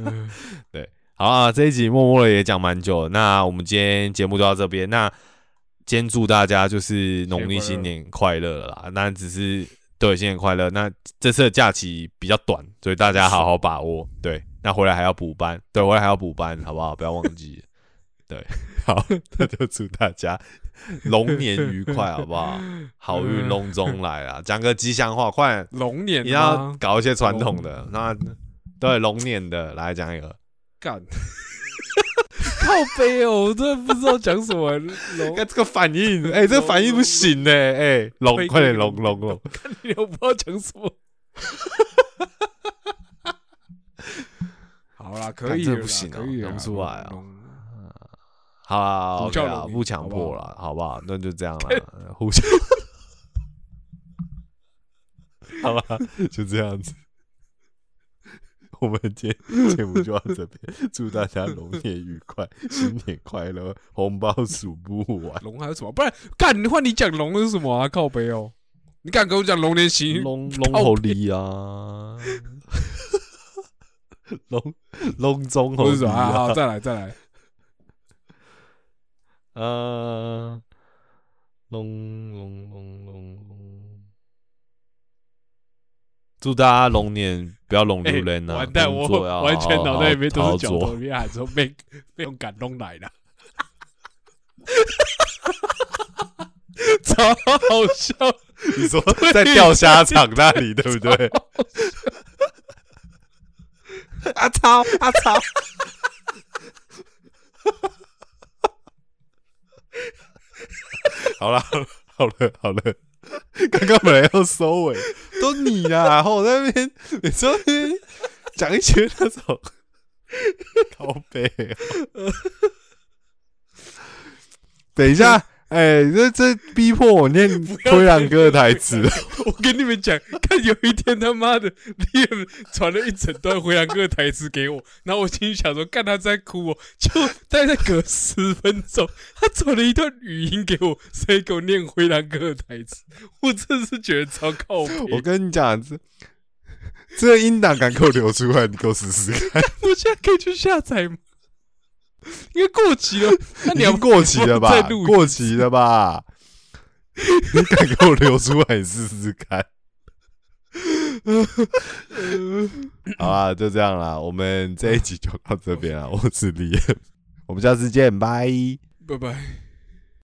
*laughs* 对好啊，这一集默默的也讲蛮久了，那我们今天节目就到这边。那今天祝大家就是农历新年快乐了啦。那只是对新年快乐。那这次的假期比较短，所以大家好好把握。对，那回来还要补班，对，回来还要补班，好不好？不要忘记。*laughs* 对，好，那就祝大家龙年愉快，好不好？好运隆中来啊！讲个吉祥话，快！龙年你要搞一些传统的，那对龙年的来讲一个干。靠背哦，我真的不知道讲什么。龙，这个反应，哎，这个反应不行呢，哎，龙，快点龙龙龙，看你我不知道讲什么。好啦，可以，这不行啊，龙出来啊。好啦，OK 啊，不强迫了，好不好？那就这样了，*laughs* 互相。*laughs* 好吧，就这样子。我们今天节目就到这边，祝大家龙年愉快，新年快乐，红包数不完。龙还有什么？不然干，换你讲龙是什么啊？靠背哦，你敢跟我讲龙年行？龙龙好利啊！龙龙中好利啊！好，再来再来。呃，龙龙龙龙龙，祝大家龙年。不要弄榴莲呐！完蛋，我 *laughs* 完全脑袋里面都是脚头，你喊说被被用感动来的，超好笑！你说在钓虾场那里对不对？阿超阿超，好了好了好了。*laughs* 刚刚本来要收尾，都你啦，然后我在那边，*laughs* 你说讲一些那种 *laughs* 靠背，等一下。哎，这这逼迫我念灰狼哥的台词。*laughs* 我跟你们讲，看有一天他妈的，Liam 传了一整段灰狼哥的台词给我，然后我心里想说，看他在哭哦，就大概隔十分钟，他传了一段语音给我，以给我念灰狼哥的台词，我真是觉得超靠谱我跟你讲，这这音档敢给我流出来，你给我试试看。*laughs* 我现在可以去下载吗？*laughs* 因为过期了，*laughs* 那你要过期了吧？*laughs* 过期了吧？你敢给我留出来试试看？好啊，就这样啦，我们这一集就到这边了。我是李，我们下次见，拜拜拜。